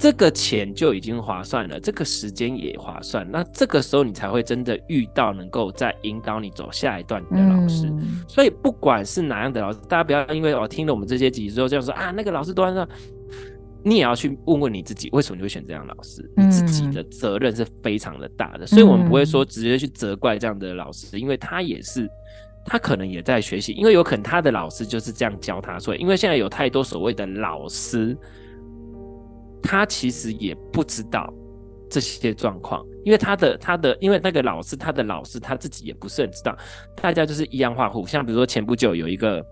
这个钱就已经划算了，这个时间也划算，那这个时候你才会真的遇到能够再引导你走下一段的老师。嗯、所以不管是哪样的老师，大家不要因为我听了我们这些集之后这样说啊，那个老师端上，你也要去问问你自己，为什么你会选这样的老师？你自己的责任是非常的大的，嗯、所以我们不会说直接去责怪这样的老师，因为他也是，他可能也在学习，因为有可能他的老师就是这样教他，所以因为现在有太多所谓的老师，他其实也不知道这些状况，因为他的他的，因为那个老师他的老师他自己也不是很知道，大家就是一样画虎，像比如说前不久有一个。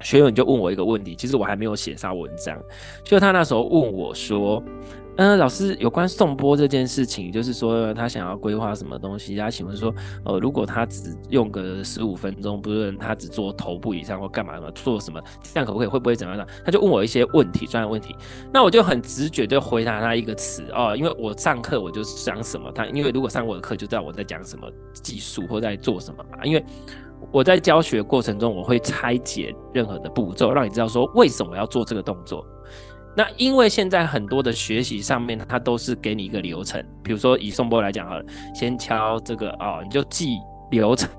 学友你就问我一个问题，其实我还没有写上文章，就他那时候问我说：“嗯、老师，有关颂钵这件事情，就是说他想要规划什么东西，他请问说，呃，如果他只用个十五分钟，不是他只做头部以上或干嘛嘛，做什么，这样可不可以？会不会怎么样？他就问我一些问题，专业问题，那我就很直觉就回答他一个词哦，因为我上课我就讲什么，他因为如果上我的课就知道我在讲什么技术或在做什么嘛，因为。我在教学过程中，我会拆解任何的步骤，让你知道说为什么要做这个动作。那因为现在很多的学习上面，它都是给你一个流程，比如说以颂钵来讲好了，先敲这个哦，你就记流程，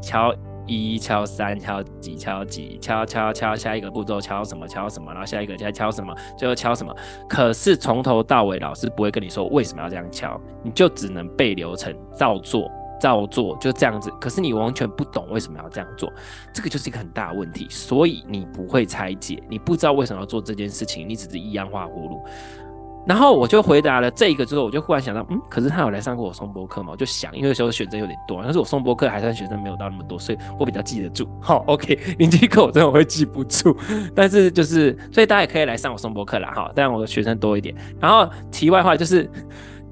敲一、敲三、敲几、敲几、敲敲敲，下一个步骤敲什么、敲什么，然后下一个再敲什么，最后敲什么。可是从头到尾，老师不会跟你说为什么要这样敲，你就只能背流程，照做。照做就这样子，可是你完全不懂为什么要这样做，这个就是一个很大的问题。所以你不会拆解，你不知道为什么要做这件事情，你只是一样画葫芦。然后我就回答了这个之后，我就忽然想到，嗯，可是他有来上过我松播课吗？我就想，因为有时候选择有点多，但是我松播课还算学生没有到那么多，所以我比较记得住。(laughs) 好，OK，临机课我真的会记不住，但是就是，所以大家也可以来上我松播课啦，哈，但我的学生多一点。然后题外话就是。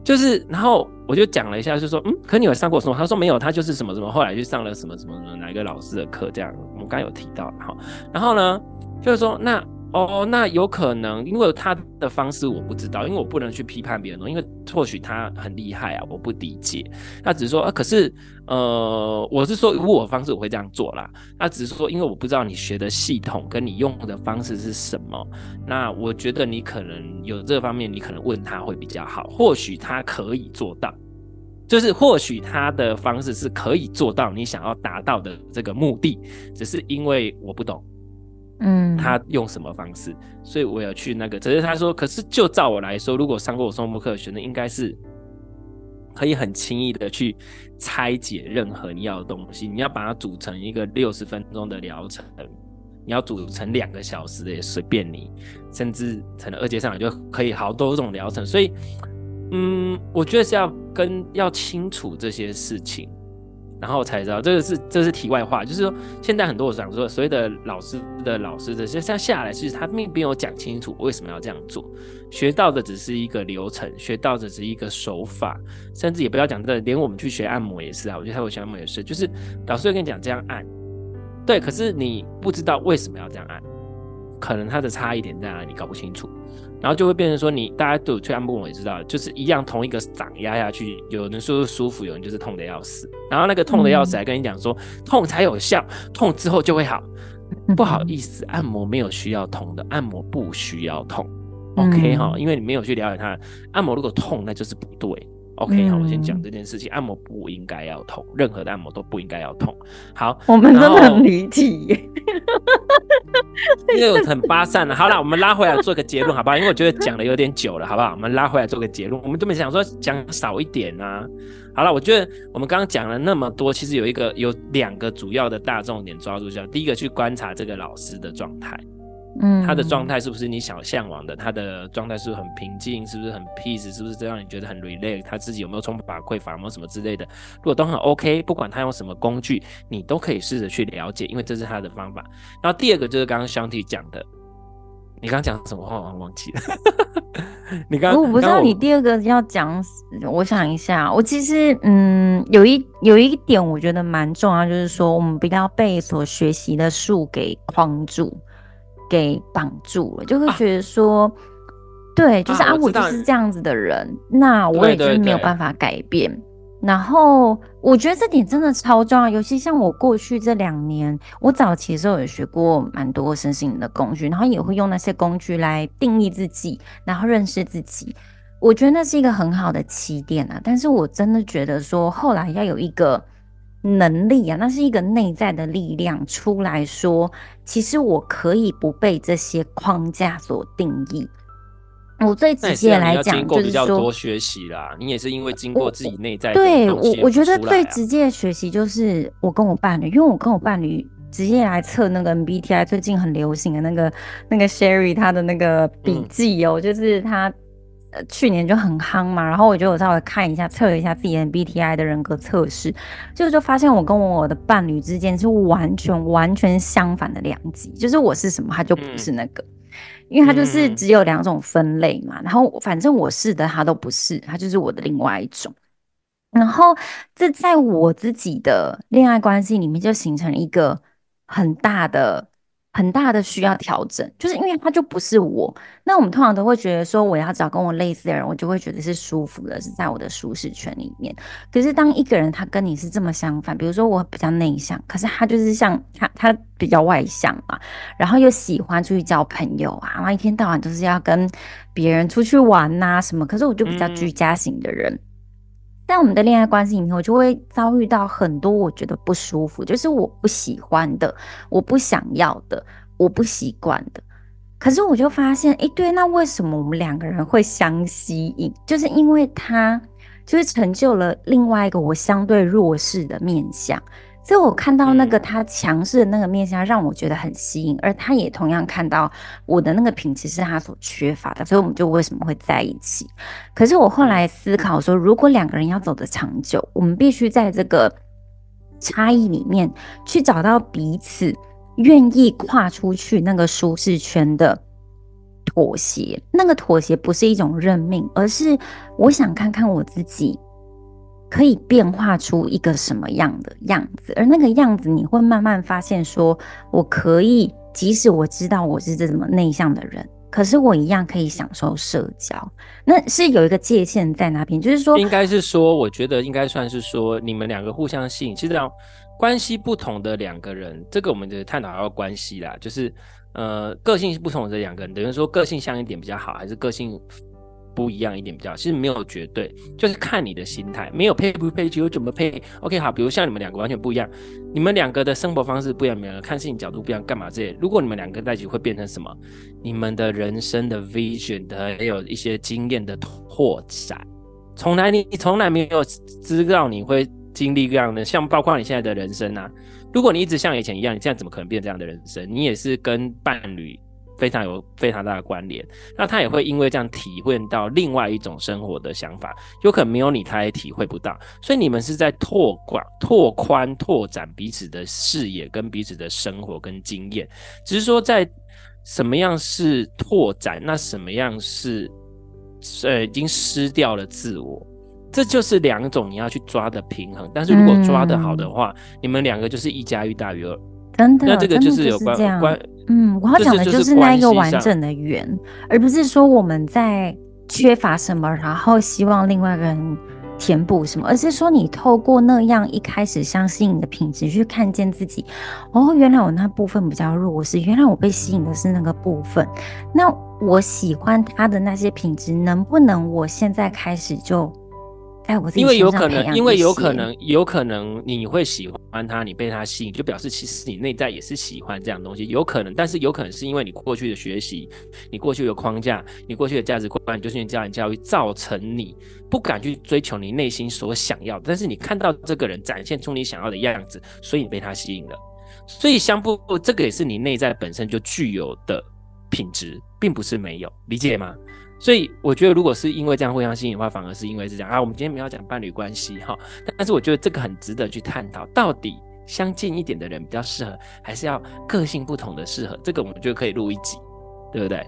就是，然后我就讲了一下，就说，嗯，可你有上过什么？他说没有，他就是什么什么，后来去上了什么什么什么哪一个老师的课，这样，我们刚刚有提到，好，然后呢，就是说那。哦，那有可能，因为他的方式我不知道，因为我不能去批判别人，因为或许他很厉害啊，我不理解。他只是说，啊，可是，呃，我是说，如果我方式我会这样做啦。他只是说，因为我不知道你学的系统跟你用的方式是什么，那我觉得你可能有这方面，你可能问他会比较好。或许他可以做到，就是或许他的方式是可以做到你想要达到的这个目的，只是因为我不懂。嗯，他用什么方式？所以我要去那个。只是他说，可是就照我来说，如果上过我颂钵课的学生，应该是可以很轻易的去拆解任何你要的东西。你要把它组成一个六十分钟的疗程，你要组成两个小时的也随便你，甚至可能二阶上就可以好多种疗程。所以，嗯，我觉得是要跟要清楚这些事情。然后才知道，这个是这是题外话，就是说，现在很多我想说，所谓的老师的老师的，现在下来，其实他并没有讲清楚为什么要这样做，学到的只是一个流程，学到的只是一个手法，甚至也不要讲这，连我们去学按摩也是啊，我觉得他会学按摩也是，就是老师会跟你讲这样按，对，可是你不知道为什么要这样按，可能他的差异点在哪里，你搞不清楚。然后就会变成说你，你大家都有去按摩，我也知道，就是一样同一个掌压下去，有人说舒服，有人就是痛的要死。然后那个痛的要死，还跟你讲说、嗯、痛才有效，痛之后就会好。(laughs) 不好意思，按摩没有需要痛的，按摩不需要痛。OK 哈、嗯，因为你没有去了解它，按摩如果痛，那就是不对。OK，好，我先讲这件事情。按摩不应该要痛，任何的按摩都不应该要痛。好，我们真的很离题，因为很发散了。好了，我们拉回来做个结论，(laughs) 好不好？因为我觉得讲的有点久了，好不好？我们拉回来做个结论。我们这么想说讲少一点啊。好了，我觉得我们刚刚讲了那么多，其实有一个有两个主要的大重点抓住，叫第一个去观察这个老师的状态。嗯，他的状态是不是你想向往的？他的状态是不是很平静？是不是很 peace？是不是这样你觉得很 relax？他自己有没有充满匮乏？有没有什么之类的？如果都很 OK，不管他用什么工具，你都可以试着去了解，因为这是他的方法。然后第二个就是刚刚 Shanti 讲的，你刚刚讲什么话？(laughs) 我忘记了。你刚刚我不知道你第二个要讲，我想一下，我其实嗯，有一有一点我觉得蛮重要，就是说我们不要被所学习的术给框住。给绑住了，就会觉得说，啊、对，就是啊，我，我就是这样子的人，那我也就是没有办法改变。对对对，然后我觉得这点真的超重要，尤其像我过去这两年，我早期的时候也学过蛮多身心灵的工具，然后也会用那些工具来定义自己，然后认识自己。我觉得那是一个很好的起点啊。但是我真的觉得说，后来要有一个。能力啊，那是一个内在的力量出来说，其实我可以不被这些框架所定义，我最直接来讲，就是说多学习啦。你也是因为经过自己内在，对我我觉得最直接的学习就是我跟我伴侣，因为我跟我伴侣直接来测那个 MBTI，最近很流行的那个那个 Sherry 他的那个笔记哦，嗯、就是他呃去年就很夯嘛，然后我就有稍微看一下测了一下自己 MBTI 的人格测试，就就发现我跟我的伴侣之间是完全完全相反的两极，就是我是什么，他就不是那个。嗯因为他就是只有两种分类嘛，嗯、然后反正我是的，他都不是，他就是我的另外一种。然后这在我自己的恋爱关系里面就形成了一个很大的。很大的需要调整，就是因为他就不是我。那我们通常都会觉得说，我要找跟我类似的人，我就会觉得是舒服的，是在我的舒适圈里面。可是当一个人他跟你是这么相反，比如说我比较内向，可是他就是像他他比较外向嘛，然后又喜欢出去交朋友啊，然后一天到晚都是要跟别人出去玩呐、啊、什么。可是我就比较居家型的人。嗯在我们的恋爱关系里面，我就会遭遇到很多我觉得不舒服，就是我不喜欢的、我不想要的、我不习惯的。可是我就发现，哎，对，那为什么我们两个人会相吸引？就是因为他就是成就了另外一个我相对弱势的面相。所以我看到那个他强势的那个面相，让我觉得很吸引，而他也同样看到我的那个品质是他所缺乏的，所以我们就为什么会在一起？可是我后来思考说，如果两个人要走得长久，我们必须在这个差异里面去找到彼此愿意跨出去那个舒适圈的妥协。那个妥协不是一种认命，而是我想看看我自己。可以变化出一个什么样的样子，而那个样子你会慢慢发现，说我可以，即使我知道我是这么内向的人，可是我一样可以享受社交。那是有一个界限在那边，就是说，应该是说，我觉得应该算是说，你们两个互相吸引，其实两关系不同的两个人，这个我们的探讨要关系啦，就是呃，个性不同的两个人，等于说个性像一点比较好，还是个性？不一样一点比较，其实没有绝对，就是看你的心态，没有配不配，只有怎么配。OK，好，比如像你们两个完全不一样，你们两个的生活方式不一样，你们看事情角度不一样，干嘛这些？如果你们两个在一起会变成什么？你们的人生的 vision 的，还有一些经验的拓展，从来你从来没有知道你会经历这样的，像包括你现在的人生啊，如果你一直像以前一样，你现在怎么可能变这样的人生？你也是跟伴侣。非常有非常大的关联，那他也会因为这样体会到另外一种生活的想法，有可能没有你，他也体会不到。所以你们是在拓广、拓宽、拓展彼此的视野跟彼此的生活跟经验，只是说在什么样是拓展，那什么样是呃已经失掉了自我，这就是两种你要去抓的平衡。但是如果抓得好的话，嗯、你们两个就是一加一大于二。真的，那这个就是有关关。嗯，我要讲的就是那一个完整的圆，而不是说我们在缺乏什么，然后希望另外一个人填补什么，而是说你透过那样一开始相信你的品质去看见自己，哦，原来我那部分比较弱势，原来我被吸引的是那个部分，那我喜欢他的那些品质，能不能我现在开始就？因为有可能，因为有可能，有可能你会喜欢他，你被他吸引，就表示其实你内在也是喜欢这样东西。有可能，但是有可能是因为你过去的学习，你过去的框架，你过去的价值观，就是因为家庭教育造成你不敢去追求你内心所想要的。但是你看到这个人展现出你想要的样子，所以你被他吸引了。所以相不，这个也是你内在本身就具有的品质，并不是没有，理解吗？所以我觉得，如果是因为这样互相吸引的话，反而是因为是这样啊。我们今天没有讲伴侣关系哈，但是我觉得这个很值得去探讨，到底相近一点的人比较适合，还是要个性不同的适合？这个我们就可以录一集，对不对？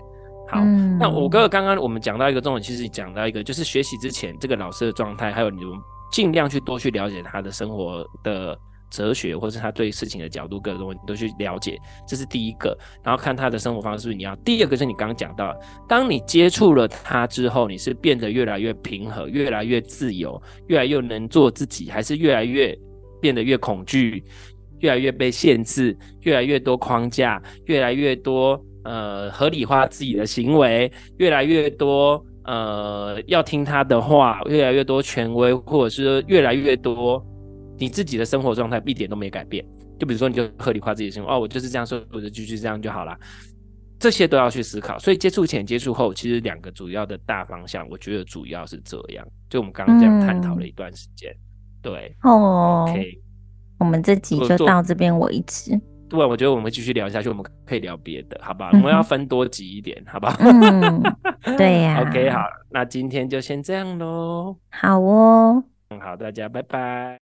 好，嗯、那我哥哥刚刚我们讲到一个重点，其实讲到一个就是学习之前这个老师的状态，还有你们尽量去多去了解他的生活的。哲学，或是他对事情的角度，各种问题都去了解，这是第一个。然后看他的生活方式你要。第二个是你刚刚讲到，当你接触了他之后，你是变得越来越平和，越来越自由，越来越能做自己，还是越来越变得越恐惧，越来越被限制，越来越多框架，越来越多呃合理化自己的行为，越来越多呃要听他的话，越来越多权威，或者是越来越多。你自己的生活状态一点都没改变，就比如说你就合理化自己的生活，哦，我就是这样说，我就继续这样就好了。这些都要去思考。所以接触前、接触后，其实两个主要的大方向，我觉得主要是这样。就我们刚刚这样探讨了一段时间，嗯、对哦。OK，我们这集就到这边为止。对，我觉得我们继续聊下去，我们可以聊别的，好吧？嗯、我们要分多集一点，好吧？嗯，对呀、啊。(laughs) OK，好，那今天就先这样喽。好哦。嗯，好，大家拜拜。